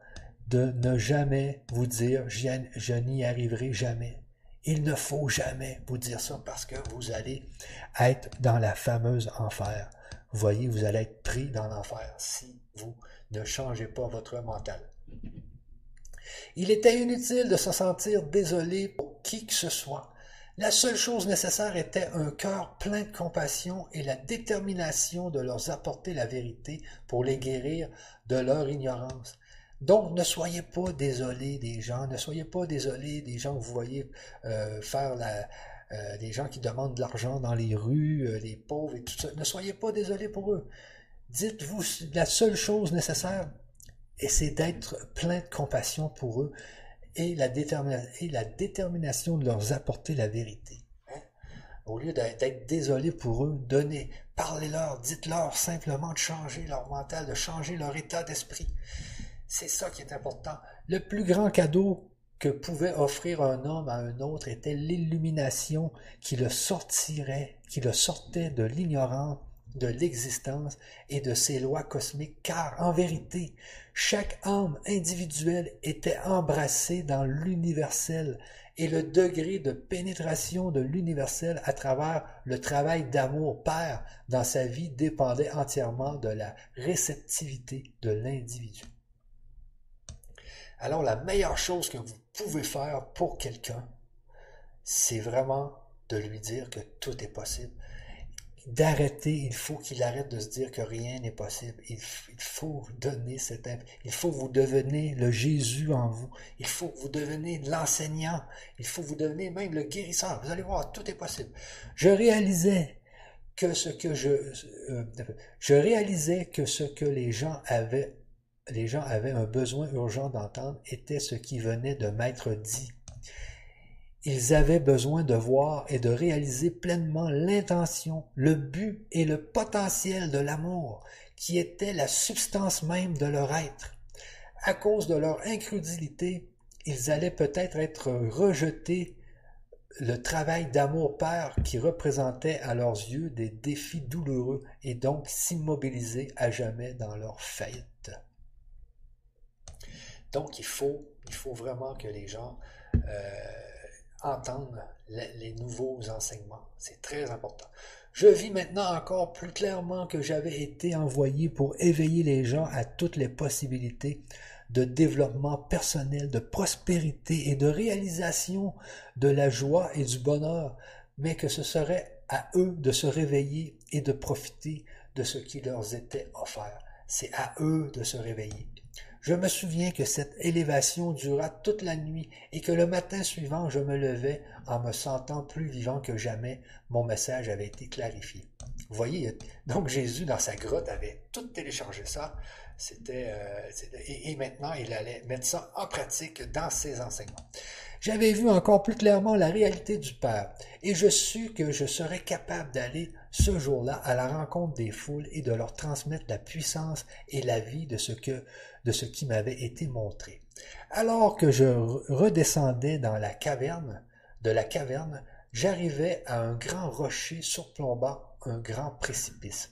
de ne jamais vous dire je n'y arriverai jamais. Il ne faut jamais vous dire ça parce que vous allez être dans la fameuse enfer. Vous voyez, vous allez être pris dans l'enfer si vous ne changez pas votre mental. Il était inutile de se sentir désolé pour qui que ce soit. La seule chose nécessaire était un cœur plein de compassion et la détermination de leur apporter la vérité pour les guérir de leur ignorance. Donc, ne soyez pas désolés des gens, ne soyez pas désolés des gens que vous voyez euh, faire euh, des gens qui demandent de l'argent dans les rues, euh, les pauvres et tout ça. Ne soyez pas désolés pour eux. Dites-vous la seule chose nécessaire, et c'est d'être plein de compassion pour eux et la, détermination de leur apporter la vérité. Hein? Au lieu d'être désolé pour eux, donnez, parlez-leur, dites-leur simplement de changer leur mental, de changer leur état d'esprit. C'est ça qui est important. Le plus grand cadeau que pouvait offrir un homme à un autre était l'illumination qui le sortirait, qui le sortait de l'ignorance de l'existence et de ses lois cosmiques, car en vérité, chaque âme individuelle était embrassée dans l'universel et le degré de pénétration de l'universel à travers le travail d'amour père dans sa vie dépendait entièrement de la réceptivité de l'individu. Alors la meilleure chose que vous pouvez faire pour quelqu'un, c'est vraiment de lui dire que tout est possible. D'arrêter, il faut qu'il arrête de se dire que rien n'est possible. Il, faut donner cette... Il faut vous devenir le Jésus en vous. Il faut vous deveniez l'enseignant. Il faut vous devenir même le guérisseur. Vous allez voir, tout est possible. Je réalisais que ce que je... Euh, je réalisais que ce que les gens avaient les gens avaient un besoin urgent d'entendre était ce qui venait de m'être dit. Ils avaient besoin de voir et de réaliser pleinement l'intention, le but et le potentiel de l'amour, qui était la substance même de leur être. À cause de leur incrédulité, ils allaient peut-être être rejetés le travail d'amour père qui représentait à leurs yeux des défis douloureux et donc s'immobiliser à jamais dans leur faillite. Donc il faut, il faut vraiment que les gens euh, entendre les, nouveaux enseignements. C'est très important. Je vis maintenant encore plus clairement que j'avais été envoyé pour éveiller les gens à toutes les possibilités de développement personnel, de prospérité et de réalisation de la joie et du bonheur, mais que ce serait à eux de se réveiller et de profiter de ce qui leur était offert. C'est à eux de se réveiller. Je me souviens que cette élévation dura toute la nuit et que le matin suivant je me levais en me sentant plus vivant que jamais. Mon message avait été clarifié. Vous voyez, donc Jésus dans sa grotte avait tout téléchargé ça. C'était euh, et, maintenant il allait mettre ça en pratique dans ses enseignements. J'avais vu encore plus clairement la réalité du Père, et je sus que je serais capable d'aller ce jour-là à la rencontre des foules et de leur transmettre la puissance et la vie de ce que de ce qui m'avait été montré. Alors que je redescendais dans la caverne, de la caverne, j'arrivais à un grand rocher surplombant un grand précipice.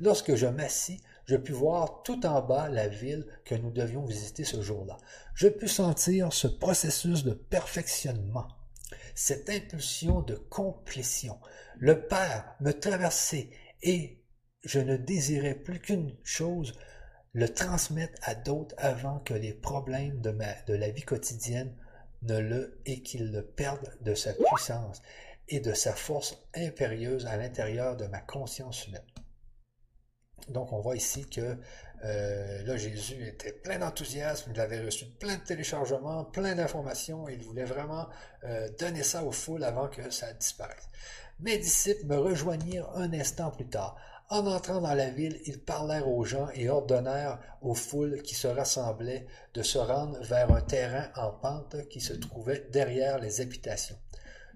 Lorsque je m'assis, je pus voir tout en bas la ville que nous devions visiter ce jour-là. Je pus sentir ce processus de perfectionnement, cette impulsion de complétion. Le Père me traversait et je ne désirais plus qu'une chose, le transmettre à d'autres avant que les problèmes de, la vie quotidienne ne le et qu'ils le perdent de sa puissance et de sa force impérieuse à l'intérieur de ma conscience humaine. Donc on voit ici que euh, là Jésus était plein d'enthousiasme, il avait reçu plein de téléchargements, plein d'informations, il voulait vraiment euh, donner ça aux foules avant que ça disparaisse. Mes disciples me rejoignirent un instant plus tard. En entrant dans la ville, ils parlèrent aux gens et ordonnèrent aux foules qui se rassemblaient de se rendre vers un terrain en pente qui se trouvait derrière les habitations.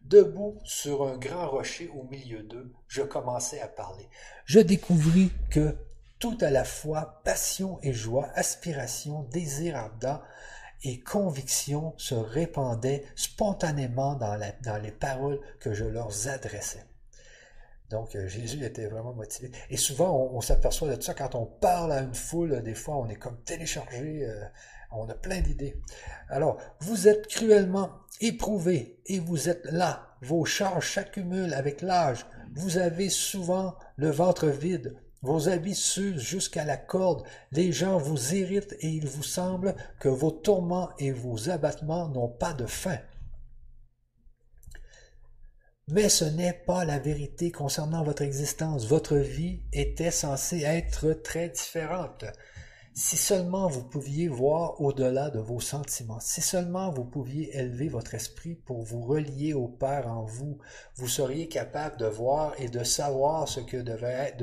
Debout sur un grand rocher au milieu d'eux, je commençai à parler. Je découvris que tout à la fois passion et joie, aspiration, désir ardent et conviction se répandaient spontanément dans, dans les paroles que je leur adressais. Donc, euh, Jésus était vraiment motivé. Et souvent, on, s'aperçoit de ça quand on parle à une foule. Des fois, on est comme téléchargé. Euh, on a plein d'idées. Alors, vous êtes cruellement éprouvé et vous êtes là. Vos charges s'accumulent avec l'âge. Vous avez souvent le ventre vide. Vos habits s'usent jusqu'à la corde. Les gens vous irritent et il vous semble que vos tourments et vos abattements n'ont pas de fin. Mais ce n'est pas la vérité concernant votre existence. Votre vie était censée être très différente. Si seulement vous pouviez voir au-delà de vos sentiments, si seulement vous pouviez élever votre esprit pour vous relier au Père en vous, vous seriez capable de voir et de savoir ce que devrait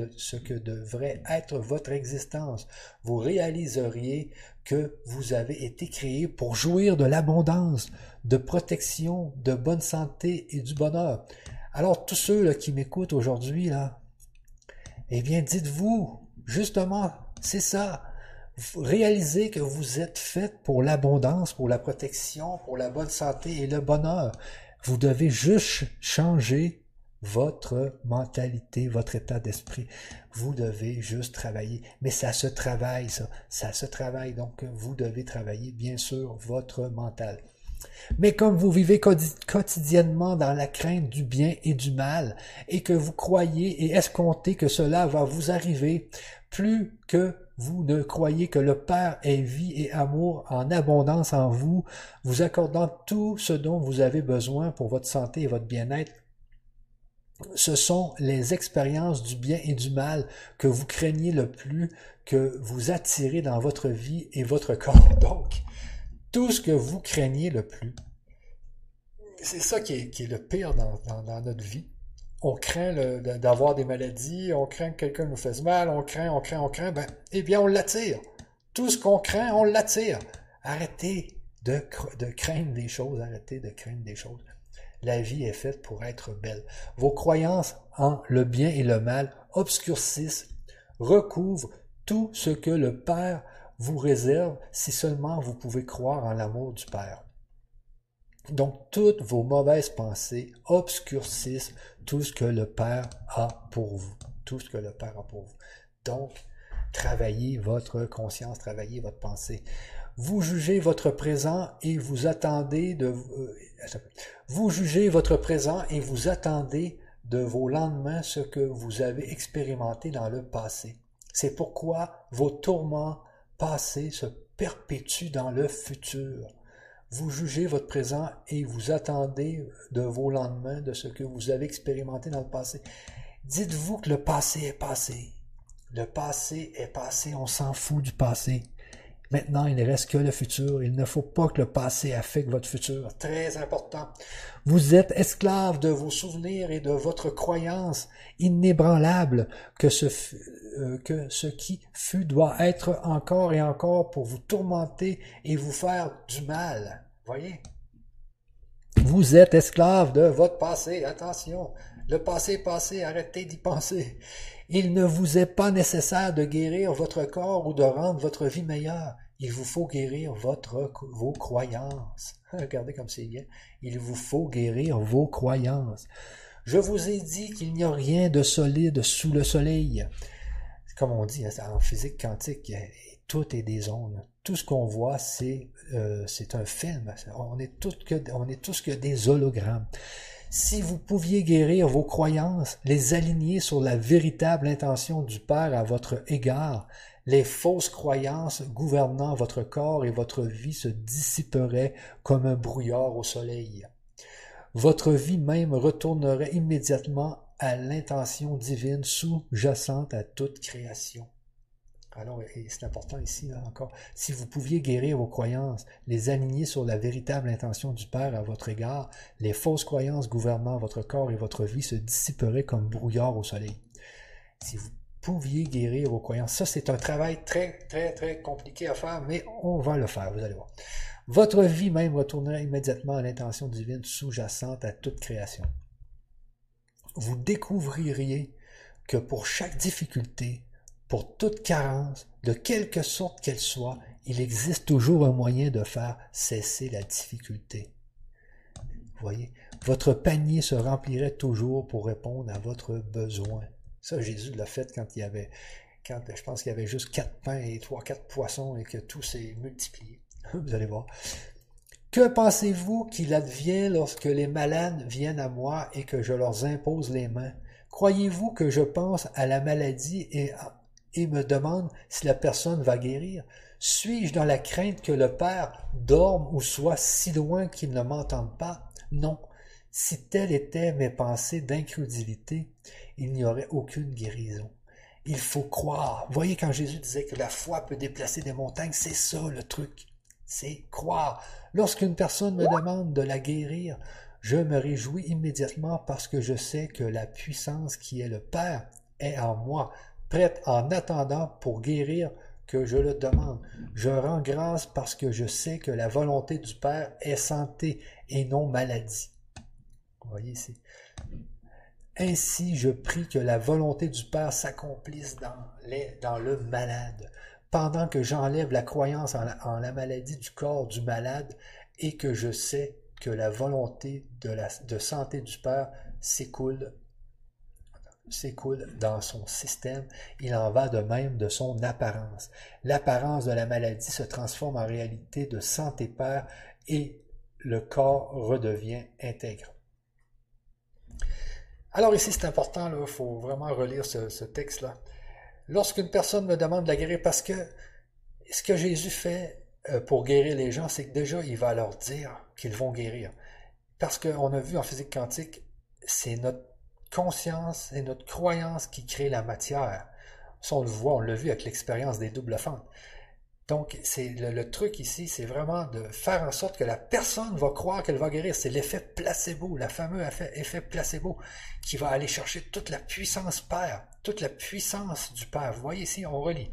être, votre existence. Vous réaliseriez que vous avez été créé pour jouir de l'abondance, de protection, de bonne santé et du bonheur. Alors tous ceux là, qui m'écoutent aujourd'hui, là, eh bien dites-vous, justement, c'est ça. Réalisez que vous êtes fait pour l'abondance, pour la protection, pour la bonne santé et le bonheur. Vous devez juste changer votre mentalité, votre état d'esprit. Vous devez juste travailler. Mais ça se travaille, ça. Ça se travaille. Donc, vous devez travailler, bien sûr, votre mental. Mais comme vous vivez quotidiennement dans la crainte du bien et du mal, et que vous croyez et escomptez que cela va vous arriver, plus que vous ne croyez que le Père est vie et amour en abondance en vous, vous accordant tout ce dont vous avez besoin pour votre santé et votre bien-être, ce sont les expériences du bien et du mal que vous craignez le plus, que vous attirez dans votre vie et votre corps. tout ce que vous craignez le plus, c'est ça qui est, le pire dans, notre vie. On craint d'avoir des maladies, on craint que quelqu'un nous fasse mal, on craint, on craint, on craint, ben, eh bien, on l'attire. Tout ce qu'on craint, on l'attire. Arrêtez de, craindre des choses, arrêtez de craindre des choses. La vie est faite pour être belle. Vos croyances en le bien et le mal obscurcissent, recouvrent tout ce que le Père vous réserve si seulement vous pouvez croire en l'amour du Père. Donc toutes vos mauvaises pensées obscurcissent tout ce que le Père a pour vous. Tout ce que le Père a. Donc, travaillez votre conscience, travaillez votre pensée. Vous jugez votre présent et vous attendez de euh, vous jugez votre présent et vous attendez de vos lendemains ce que vous avez expérimenté dans le passé. C'est pourquoi vos tourments passés se perpétuent dans le futur. Vous jugez votre présent et vous attendez de vos lendemains de ce que vous avez expérimenté dans le passé. Dites-vous que le passé est passé. Le passé est passé, on s'en fout du passé. Maintenant, il ne reste que le futur. Il ne faut pas que le passé affecte votre futur. Très important. Vous êtes esclave de vos souvenirs et de votre croyance inébranlable que ce, euh, que ce qui fut doit être encore et encore pour vous tourmenter et vous faire du mal. Voyez? Vous êtes esclave de votre passé. Attention. Le passé passé. Arrêtez d'y penser. Il ne vous est pas nécessaire de guérir votre corps ou de rendre votre vie meilleure. Il vous faut guérir vos croyances. Regardez comme c'est bien. Il vous faut guérir vos croyances. Je vous ai dit qu'il n'y a rien de solide sous le soleil. Comme on dit en physique quantique, tout est des ondes. Tout ce qu'on voit, c'est euh, c'est un film. On est, tous que, on est tous que des hologrammes. Si vous pouviez guérir vos croyances, les aligner sur la véritable intention du Père à votre égard, les fausses croyances gouvernant votre corps et votre vie se dissiperaient comme un brouillard au soleil. Votre vie même retournerait immédiatement à l'intention divine sous-jacente à toute création. Alors, c'est important ici là, encore, si vous pouviez guérir vos croyances, les aligner sur la véritable intention du Père à votre égard, les fausses croyances gouvernant votre corps et votre vie se dissiperaient comme brouillard au soleil. Pouviez guérir vos croyances. Ça, c'est un travail très, très, très compliqué à faire, mais on va le faire, vous allez voir. Votre vie même retournerait immédiatement à l'intention divine sous-jacente à toute création. Vous découvririez que pour chaque difficulté, pour toute carence, de quelque sorte qu'elle soit, il existe toujours un moyen de faire cesser la difficulté. Vous voyez, votre panier se remplirait toujours pour répondre à votre besoin. Ça, Jésus l'a fait quand il y avait, quand je pense qu'il y avait juste quatre pains et trois, quatre poissons et que tout s'est multiplié. Vous allez voir. Que pensez-vous qu'il advient lorsque les malades viennent à moi et que je leur impose les mains? Croyez-vous que je pense à la maladie et, et me demande si la personne va guérir? Suis-je dans la crainte que le Père dorme ou soit si loin qu'il ne m'entende pas? Non. Si telles étaient mes pensées d'incrédulité, il n'y aurait aucune guérison. Il faut croire. Voyez quand Jésus disait que la foi peut déplacer des montagnes, c'est ça le truc. C'est croire. Lorsqu'une personne me demande de la guérir, je me réjouis immédiatement parce que je sais que la puissance qui est le Père est en moi, prête en attendant pour guérir que je le demande. Je rends grâce parce que je sais que la volonté du Père est santé et non maladie. Vous voyez ici. Ainsi je prie que la volonté du Père s'accomplisse dans, le malade, pendant que j'enlève la croyance en la, maladie du corps du malade et que je sais que la volonté de santé du Père s'écoule s'écoule dans son système, il en va de même de son apparence. L'apparence de la maladie se transforme en réalité de santé Père et le corps redevient intègre. Alors ici, c'est important, il faut vraiment relire ce, texte-là. Lorsqu'une personne me demande de la guérir, parce que ce que Jésus fait euh, pour guérir les gens, c'est que déjà, il va leur dire qu'ils vont guérir. Parce qu'on a vu en physique quantique, c'est notre conscience et notre croyance qui crée la matière. Ça, on le voit, on l'a vu avec l'expérience des doubles fentes. Donc, c'est le, truc ici, c'est vraiment de faire en sorte que la personne va croire qu'elle va guérir. C'est l'effet placebo, la fameuse effet, placebo, qui va aller chercher toute la puissance Père, toute la puissance du Père. Vous voyez ici, on relit.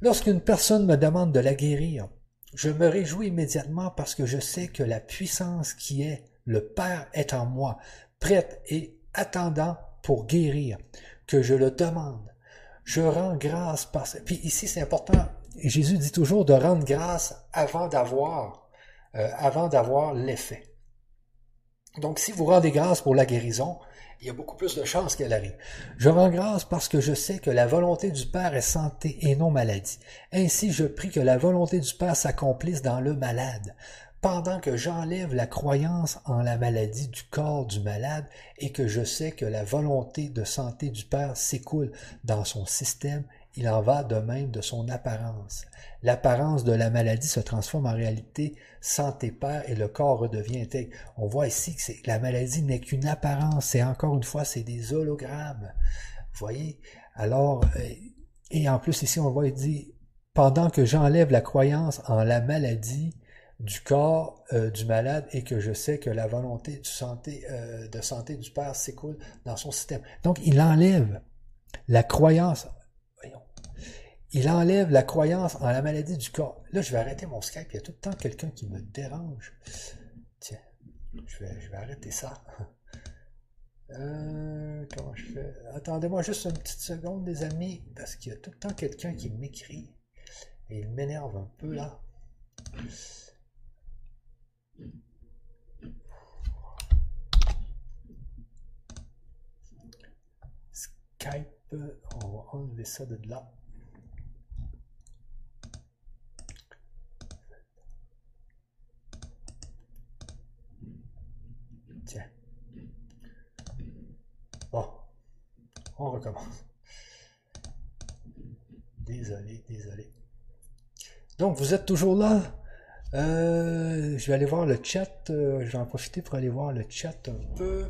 Lorsqu'une personne me demande de la guérir, je me réjouis immédiatement parce que je sais que la puissance qui est le Père est en moi, prête et attendant pour guérir, que je le demande. Je rends grâce par... Puis ici, c'est important, Jésus dit toujours de rendre grâce avant d'avoir, euh, avant d'avoir l'effet. Donc, si vous rendez grâce pour la guérison, il y a beaucoup plus de chances qu'elle arrive. Je rends grâce parce que je sais que la volonté du Père est santé et non maladie. Ainsi, je prie que la volonté du Père s'accomplisse dans le malade, pendant que j'enlève la croyance en la maladie du corps du malade et que je sais que la volonté de santé du Père s'écoule dans son système il en va de même de son apparence. L'apparence de la maladie se transforme en réalité santé père et le corps redevient intègre. On voit ici que la maladie n'est qu'une apparence, c'est encore une fois, c'est des hologrammes. Vous voyez? Alors, euh, et en plus ici, on voit, il dit, pendant que j'enlève la croyance en la maladie du corps euh, du malade et que je sais que la volonté euh, de santé du Père s'écoule dans son système. Donc, il enlève la croyance il enlève la croyance en la maladie du corps. Là, je vais arrêter mon Skype. Il y a tout le temps quelqu'un qui me dérange. Tiens, je vais, je vais arrêter ça. Euh, comment je fais? Attendez-moi juste une petite seconde, les amis, parce qu'il y a tout le temps quelqu'un qui m'écrit. Et il m'énerve un peu là. Skype, on va enlever ça de là. On recommence. Désolé, désolé. Donc, vous êtes toujours là. Euh, je vais aller voir le chat. Euh, je vais en profiter pour aller voir le chat un peu.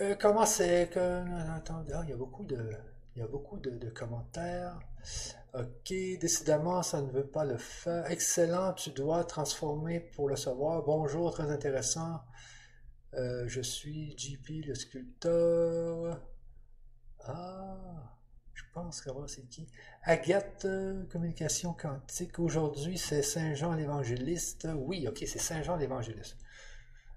Euh, comment c'est que. Attendez, ah, il y a beaucoup de. Il y a beaucoup de, commentaires. Ok, décidément, ça ne veut pas le faire. Excellent, tu dois transformer pour le savoir. Bonjour, très intéressant. Euh, je suis JP le sculpteur. Ah, je pense qu'avoir c'est qui Agathe, euh, communication quantique. Aujourd'hui, c'est Saint Jean l'évangéliste. Oui, ok, c'est Saint Jean l'évangéliste.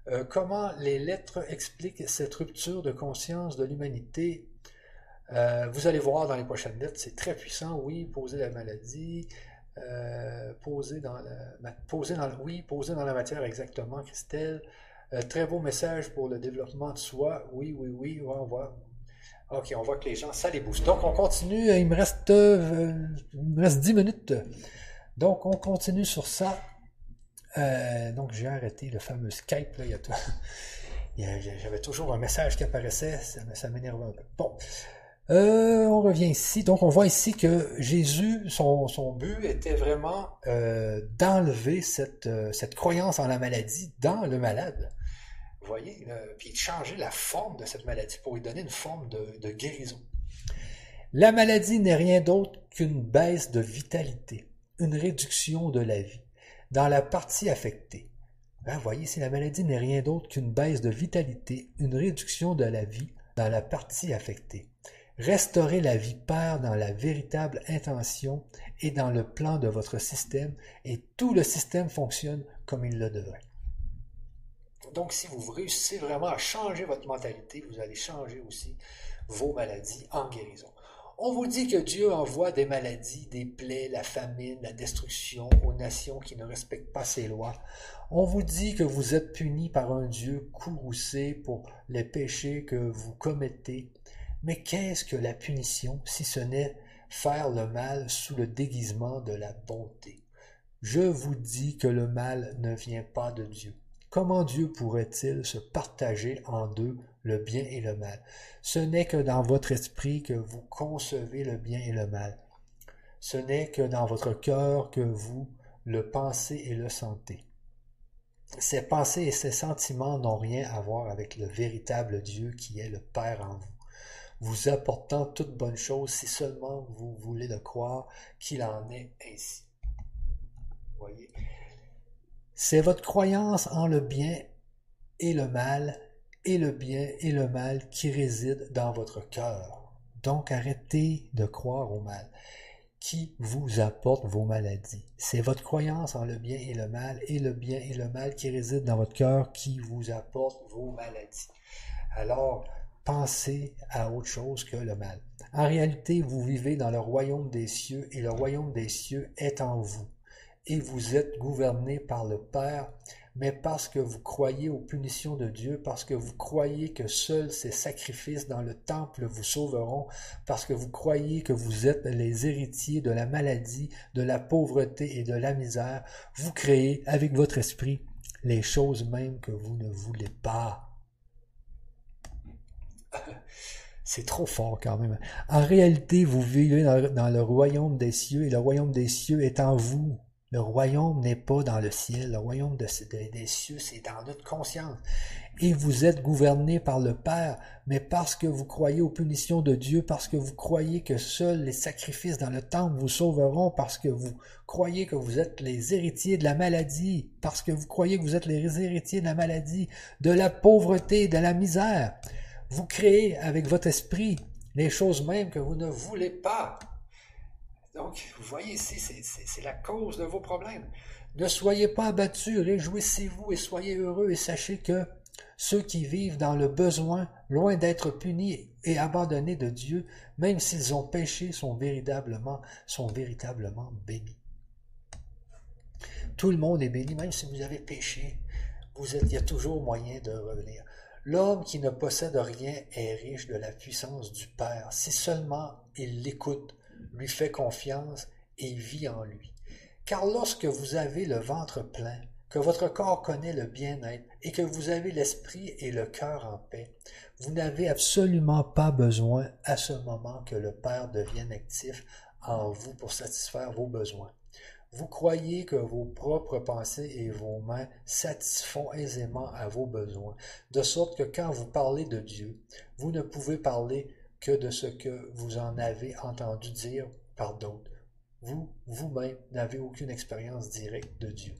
Euh, comment les lettres expliquent cette rupture de conscience de l'humanité? Vous allez voir dans les prochaines lettres, c'est très puissant. Oui, poser la maladie. poser dans la, oui, poser dans la matière exactement, Christelle. Euh, très beau message pour le développement de soi. Oui, oui, oui, on voit. OK, on voit que les gens, ça les booste. Donc, on continue. Il me reste, euh, il me reste 10 minutes. Donc, on continue sur ça. Euh, donc, j'ai arrêté le fameux Skype. Là, il y a J'avais toujours un message qui apparaissait. Ça, ça m'énerve un peu. Bon. on revient ici. Donc, on voit ici que Jésus, son, son but était vraiment d'enlever cette, cette croyance en la maladie dans le malade voyez, puis changer la forme de cette maladie pour lui donner une forme de, guérison. La maladie n'est rien d'autre qu'une baisse de vitalité, une réduction de la vie dans la partie affectée. Vous hein, voyez, si la maladie n'est rien d'autre qu'une baisse de vitalité, une réduction de la vie dans la partie affectée. Restaurer la vie perd dans la véritable intention et dans le plan de votre système, et tout le système fonctionne comme il le devrait. Donc, si vous réussissez vraiment à changer votre mentalité, vous allez changer aussi vos maladies en guérison. On vous dit que Dieu envoie des maladies, des plaies, la famine, la destruction aux nations qui ne respectent pas ses lois. On vous dit que vous êtes punis par un Dieu courroucé pour les péchés que vous commettez. Mais qu'est-ce que la punition si ce n'est faire le mal sous le déguisement de la bonté? Je vous dis que le mal ne vient pas de Dieu. Comment Dieu pourrait-il se partager en deux le bien et le mal? Ce n'est que dans votre esprit que vous concevez le bien et le mal. Ce n'est que dans votre cœur que vous le pensez et le sentez. Ces pensées et ces sentiments n'ont rien à voir avec le véritable Dieu qui est le Père en vous, vous apportant toute bonne chose si seulement vous voulez le croire qu'il en est ainsi. Voyez? C'est votre croyance en le bien et le mal, et le bien et le mal qui résident dans votre cœur. Donc arrêtez de croire au mal qui vous apporte vos maladies. C'est votre croyance en le bien et le mal, et le bien et le mal qui résident dans votre cœur qui vous apporte vos maladies. Alors, pensez à autre chose que le mal. En réalité, vous vivez dans le royaume des cieux, et le royaume des cieux est en vous, et vous êtes gouverné par le Père mais parce que vous croyez aux punitions de Dieu, parce que vous croyez que seuls ces sacrifices dans le temple vous sauveront, parce que vous croyez que vous êtes les héritiers de la maladie, de la pauvreté et de la misère, vous créez avec votre esprit les choses mêmes que vous ne voulez pas. C'est trop fort quand même. En réalité, vous vivez dans le royaume des cieux et le royaume des cieux est en vous. Le royaume n'est pas dans le ciel, le royaume des cieux, c'est dans notre conscience. Et vous êtes gouverné par le Père, mais parce que vous croyez aux punitions de Dieu, parce que vous croyez que seuls les sacrifices dans le temple vous sauveront, parce que vous croyez que vous êtes les héritiers de la maladie, parce que vous croyez que vous êtes les héritiers de la maladie, de la pauvreté, de la misère. Vous créez avec votre esprit les choses mêmes que vous ne voulez pas. Donc, vous voyez ici, c'est la cause de vos problèmes. Ne soyez pas abattus, réjouissez-vous et soyez heureux et sachez que ceux qui vivent dans le besoin, loin d'être punis et abandonnés de Dieu, même s'ils ont péché, sont véritablement, sont bénis. Tout le monde est béni, même si vous avez péché. Vous êtes, il y a toujours moyen de revenir. L'homme qui ne possède rien est riche de la puissance du Père, si seulement il l'écoute lui fait confiance et vit en lui. Car lorsque vous avez le ventre plein, que votre corps connaît le bien-être et que vous avez l'esprit et le cœur en paix, vous n'avez absolument pas besoin à ce moment que le Père devienne actif en vous pour satisfaire vos besoins. Vous croyez que vos propres pensées et vos mains satisfont aisément à vos besoins, de sorte que quand vous parlez de Dieu, vous ne pouvez parler que de ce que vous en avez entendu dire par d'autres. Vous, vous-même, n'avez aucune expérience directe de Dieu.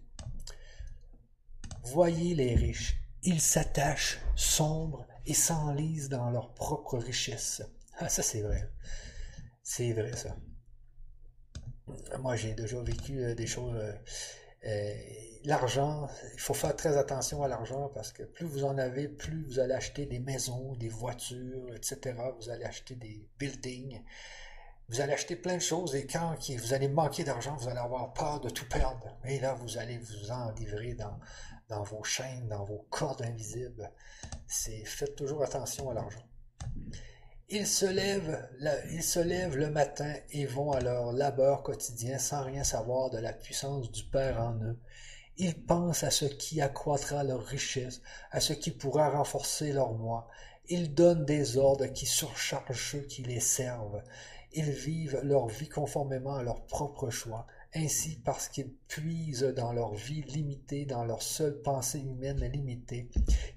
Voyez les riches. Ils s'attachent, sombres et s'enlisent dans leur propre richesse. Ah, ça c'est vrai. C'est vrai ça. Moi, j'ai déjà vécu euh, des choses. Euh, l'argent, il faut faire très attention à l'argent parce que plus vous en avez, plus vous allez acheter des maisons, des voitures, etc. Vous allez acheter des buildings. Vous allez acheter plein de choses et quand vous allez manquer d'argent, vous allez avoir peur de tout perdre. Et là, vous allez vous en livrer dans, dans vos chaînes, dans vos cordes invisibles. C'est faites toujours attention à l'argent. Ils se, lèvent, ils se lèvent le matin et vont à leur labeur quotidien sans rien savoir de la puissance du Père en eux. Ils pensent à ce qui accroîtra leur richesse, à ce qui pourra renforcer leur moi. Ils donnent des ordres qui surchargent ceux qui les servent. Ils vivent leur vie conformément à leur propre choix. Ainsi, parce qu'ils puisent dans leur vie limitée, dans leur seule pensée humaine limitée,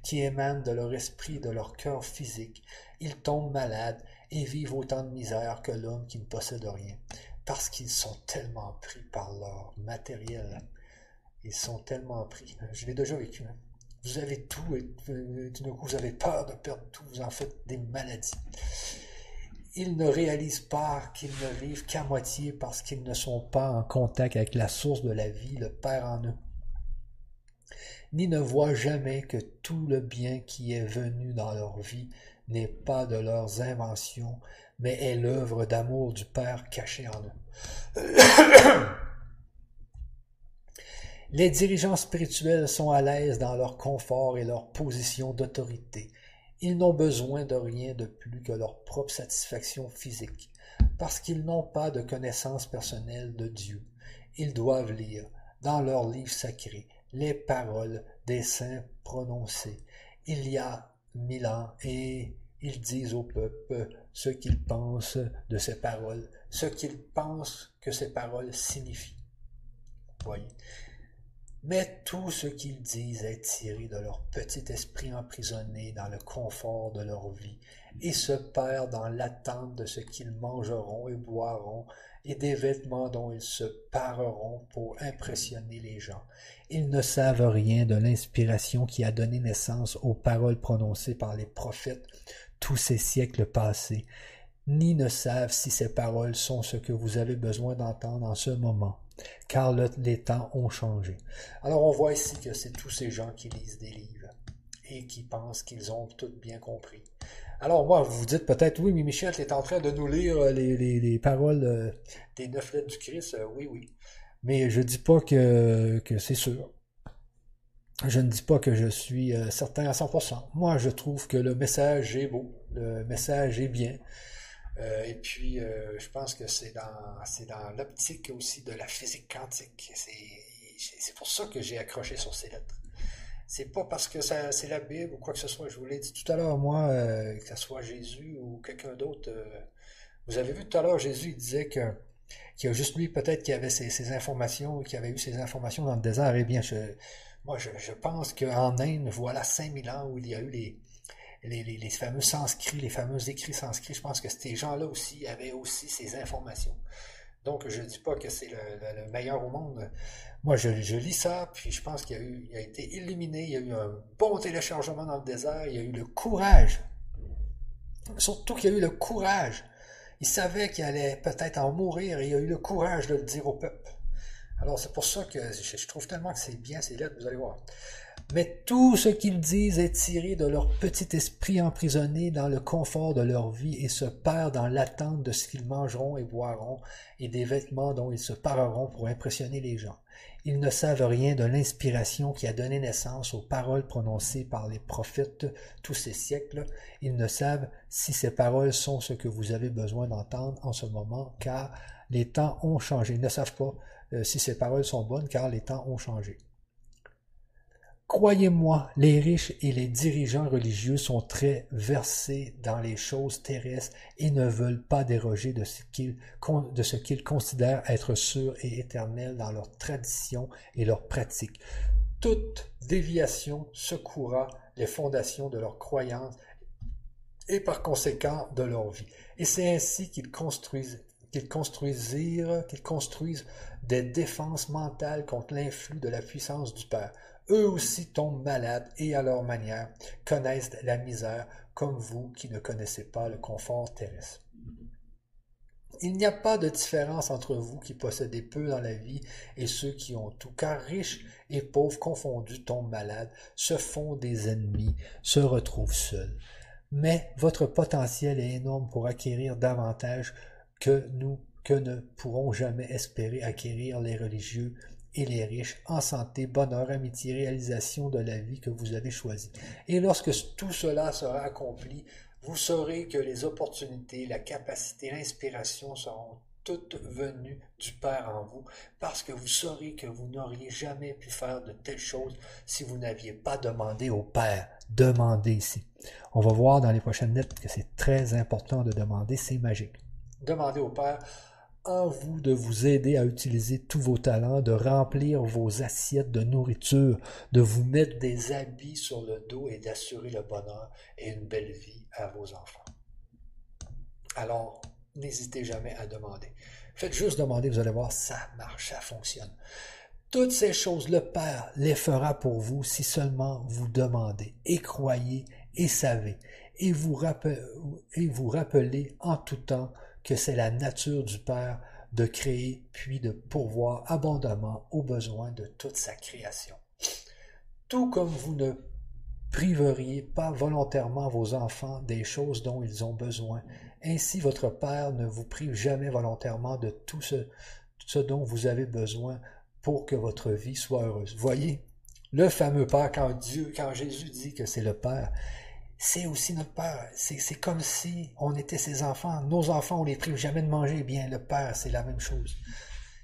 qui émane de leur esprit et de leur cœur physique, ils tombent malades et vivent autant de misère que l'homme qui ne possède rien, parce qu'ils sont tellement pris par leur matériel. Ils sont tellement pris. Je l'ai déjà vécu. Hein. Vous avez tout et euh, vous avez peur de perdre tout, vous en faites des maladies. Ils ne réalisent pas qu'ils ne vivent qu'à moitié parce qu'ils ne sont pas en contact avec la source de la vie, le Père en eux ni ne voient jamais que tout le bien qui est venu dans leur vie n'est pas de leurs inventions, mais est l'œuvre d'amour du Père caché en eux. Les dirigeants spirituels sont à l'aise dans leur confort et leur position d'autorité. Ils n'ont besoin de rien de plus que leur propre satisfaction physique, parce qu'ils n'ont pas de connaissance personnelle de Dieu. Ils doivent lire, dans leurs livres sacrés, les paroles des saints prononcées. Il y a mille ans, et ils disent au peuple ce qu'ils pensent de ces paroles, ce qu'ils pensent que ces paroles signifient. Voyez. Mais tout ce qu'ils disent est tiré de leur petit esprit emprisonné dans le confort de leur vie et se perd dans l'attente de ce qu'ils mangeront et boiront et des vêtements dont ils se pareront pour impressionner les gens. Ils ne savent rien de l'inspiration qui a donné naissance aux paroles prononcées par les prophètes tous ces siècles passés, ni ne savent si ces paroles sont ce que vous avez besoin d'entendre en ce moment, car les temps ont changé. Alors on voit ici que c'est tous ces gens qui lisent des livres et qui pensent qu'ils ont tout bien compris. Alors moi, vous vous dites peut-être, oui, mais Michel, tu es en train de nous lire euh, les, paroles euh, des neuf lettres du Christ. Euh, oui, oui. Mais je ne dis pas que, que c'est sûr. Je ne dis pas que je suis certain à 100%. Moi, je trouve que le message est beau, le message est bien. et puis, je pense que c'est dans, l'optique aussi de la physique quantique. C'est pour ça que j'ai accroché sur ces lettres. C'est pas parce que c'est la Bible ou quoi que ce soit. Je vous l'ai dit tout à l'heure, moi, euh, que ce soit Jésus ou quelqu'un d'autre. Euh, vous avez vu tout à l'heure, Jésus il disait que qu'il y a juste lui peut-être qui avait ces, informations, qui avait eu ces informations dans le désert. Eh bien, je, moi, je, pense qu'en Inde, voilà 5000 ans où il y a eu les, les, les, fameux sanscrits, les fameux écrits sanscrits. Je pense que ces gens-là aussi avaient aussi ces informations. Donc, je ne dis pas que c'est le, meilleur au monde. Moi, je, lis ça, puis je pense qu'il a, a été illuminé, il y a eu un bon téléchargement dans le désert, il y a eu le courage. Surtout qu'il y a eu le courage. Il savait qu'il allait peut-être en mourir et il a eu le courage de le dire au peuple. Alors, c'est pour ça que je, trouve tellement que c'est bien ces lettres, vous allez voir. Mais tout ce qu'ils disent est tiré de leur petit esprit emprisonné dans le confort de leur vie et se perd dans l'attente de ce qu'ils mangeront et boiront et des vêtements dont ils se pareront pour impressionner les gens. Ils ne savent rien de l'inspiration qui a donné naissance aux paroles prononcées par les prophètes tous ces siècles. Ils ne savent si ces paroles sont ce que vous avez besoin d'entendre en ce moment, car les temps ont changé. Ils ne savent pas si ces paroles sont bonnes, car les temps ont changé. Croyez-moi, les riches et les dirigeants religieux sont très versés dans les choses terrestres et ne veulent pas déroger de ce qu'ils considèrent être sûr et éternel dans leurs traditions et leurs pratiques. Toute déviation secourra les fondations de leurs croyances et par conséquent de leur vie. Et c'est ainsi qu'ils construisent qu'ils construisirent, qu'ils construisent des défenses mentales contre l'influx de la puissance du Père eux aussi tombent malades et à leur manière connaissent la misère comme vous qui ne connaissez pas le confort terrestre. Il n'y a pas de différence entre vous qui possédez peu dans la vie et ceux qui ont tout, car riches et pauvres confondus tombent malades, se font des ennemis, se retrouvent seuls. Mais votre potentiel est énorme pour acquérir davantage que nous que ne pourront jamais espérer acquérir les religieux et les riches, en santé, bonheur, amitié, réalisation de la vie que vous avez choisie. Et lorsque tout cela sera accompli, vous saurez que les opportunités, la capacité, l'inspiration seront toutes venues du Père en vous, parce que vous saurez que vous n'auriez jamais pu faire de telles choses si vous n'aviez pas demandé au Père. Demandez ici. On va voir dans les prochaines lettres que c'est très important de demander, c'est magique. Demandez au Père en vous de vous aider à utiliser tous vos talents, de remplir vos assiettes de nourriture, de vous mettre des habits sur le dos et d'assurer le bonheur et une belle vie à vos enfants. Alors, n'hésitez jamais à demander. Faites juste demander, vous allez voir, ça marche, ça fonctionne. Toutes ces choses, le Père les fera pour vous si seulement vous demandez et croyez et savez et vous, rappelez en tout temps que c'est la nature du Père de créer puis de pourvoir abondamment aux besoins de toute sa création. Tout comme vous ne priveriez pas volontairement vos enfants des choses dont ils ont besoin, ainsi votre Père ne vous prive jamais volontairement de tout ce, ce dont vous avez besoin pour que votre vie soit heureuse. Voyez, le fameux Père, quand Dieu, quand Jésus dit que c'est le Père, c'est aussi notre Père. C'est comme si on était ses enfants. Nos enfants, on les prive jamais de manger. Eh bien, le Père, c'est la même chose.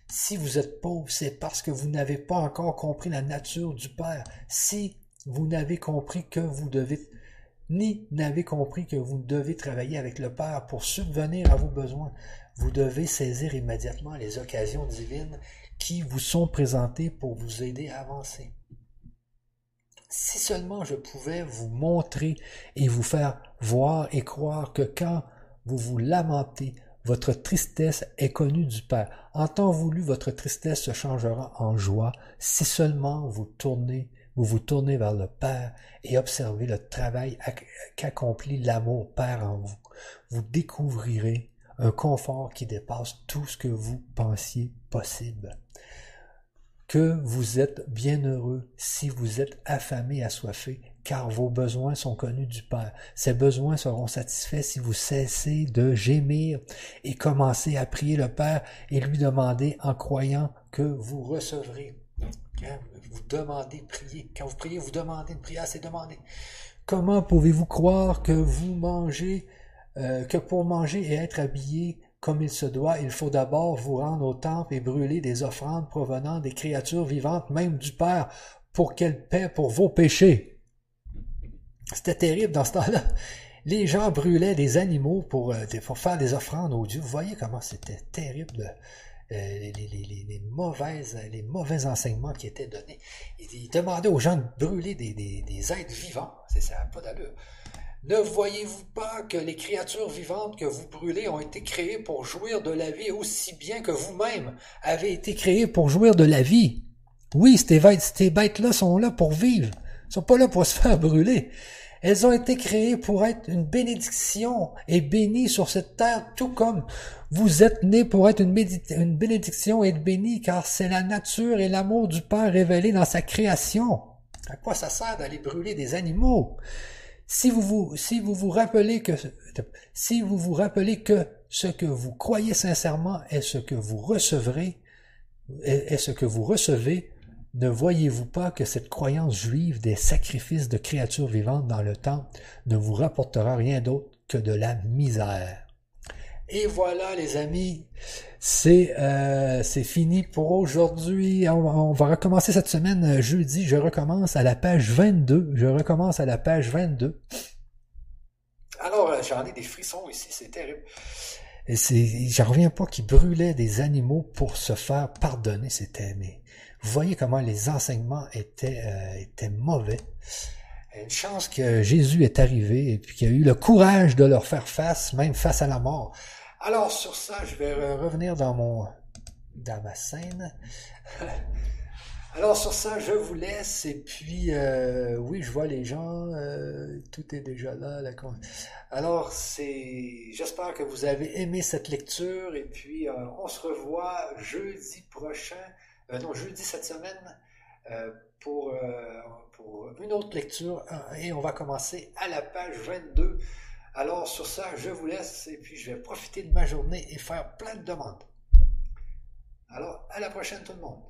Si vous êtes pauvre, c'est parce que vous n'avez pas encore compris la nature du Père. Si vous n'avez compris que vous devez, ni n'avez compris que vous devez travailler avec le Père pour subvenir à vos besoins, vous devez saisir immédiatement les occasions divines qui vous sont présentés pour vous aider à avancer. Si seulement je pouvais vous montrer et vous faire voir et croire que quand vous vous lamentez, votre tristesse est connue du Père. En temps voulu, votre tristesse se changera en joie si seulement vous tournez, vous vous tournez vers le Père et observez le travail qu'accomplit l'amour Père en vous. Vous découvrirez un confort qui dépasse tout ce que vous pensiez possible que vous êtes bien heureux si vous êtes affamé, assoiffé, car vos besoins sont connus du Père. Ces besoins seront satisfaits si vous cessez de gémir et commencez à prier le Père et lui demander en croyant que vous recevrez. Vous demandez, prier. Quand vous priez, vous demandez une prière, c'est demander. Comment pouvez-vous croire que vous mangez, euh, que pour manger et être habillé, comme il se doit, il faut d'abord vous rendre au temple et brûler des offrandes provenant des créatures vivantes, même du Père, pour qu'elles paient pour vos péchés. C'était terrible dans ce temps-là. Les gens brûlaient des animaux pour, euh, faire des offrandes aux dieux. Vous voyez comment c'était terrible. Euh, les, les, mauvais enseignements qui étaient donnés. Ils, demandaient aux gens de brûler des êtres vivants. C'est ça, pas d'allure. Ne voyez-vous pas que les créatures vivantes que vous brûlez ont été créées pour jouir de la vie aussi bien que vous-même avez été créés pour jouir de la vie? Oui, ces bêtes-là sont là pour vivre. Ils sont pas là pour se faire brûler. Elles ont été créées pour être une bénédiction et bénies sur cette terre, tout comme vous êtes nés pour être une, bénédiction et être car c'est la nature et l'amour du Père révélé dans sa création. À quoi ça sert d'aller brûler des animaux? Si vous vous, si vous vous rappelez que, si vous vous rappelez que ce que vous croyez sincèrement est ce que vous recevrez, est, ce que vous recevez, ne voyez-vous pas que cette croyance juive des sacrifices de créatures vivantes dans le temps ne vous rapportera rien d'autre que de la misère? Et voilà, les amis, c'est euh, fini pour aujourd'hui. On, va recommencer cette semaine euh, jeudi. Je recommence à la page 22. Je recommence à la page 22. Alors, euh, j'en ai des frissons ici, c'est terrible. J'en reviens pas qu'ils brûlaient des animaux pour se faire pardonner. C'était, mais vous voyez comment les enseignements étaient étaient mauvais. Une chance que Jésus est arrivé et qu'il a eu le courage de leur faire face, même face à la mort. Alors sur ça, je vais revenir dans mon dans ma scène. Alors sur ça, je vous laisse et puis euh, oui, je vois les gens, euh, tout est déjà là. Alors c'est, j'espère que vous avez aimé cette lecture et puis euh, on se revoit jeudi prochain, non jeudi cette semaine pour pour une autre lecture et on va commencer à la page 22. Alors sur ça, je vous laisse et puis je vais profiter de ma journée et faire plein de demandes. Alors à la prochaine tout le monde.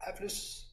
À plus.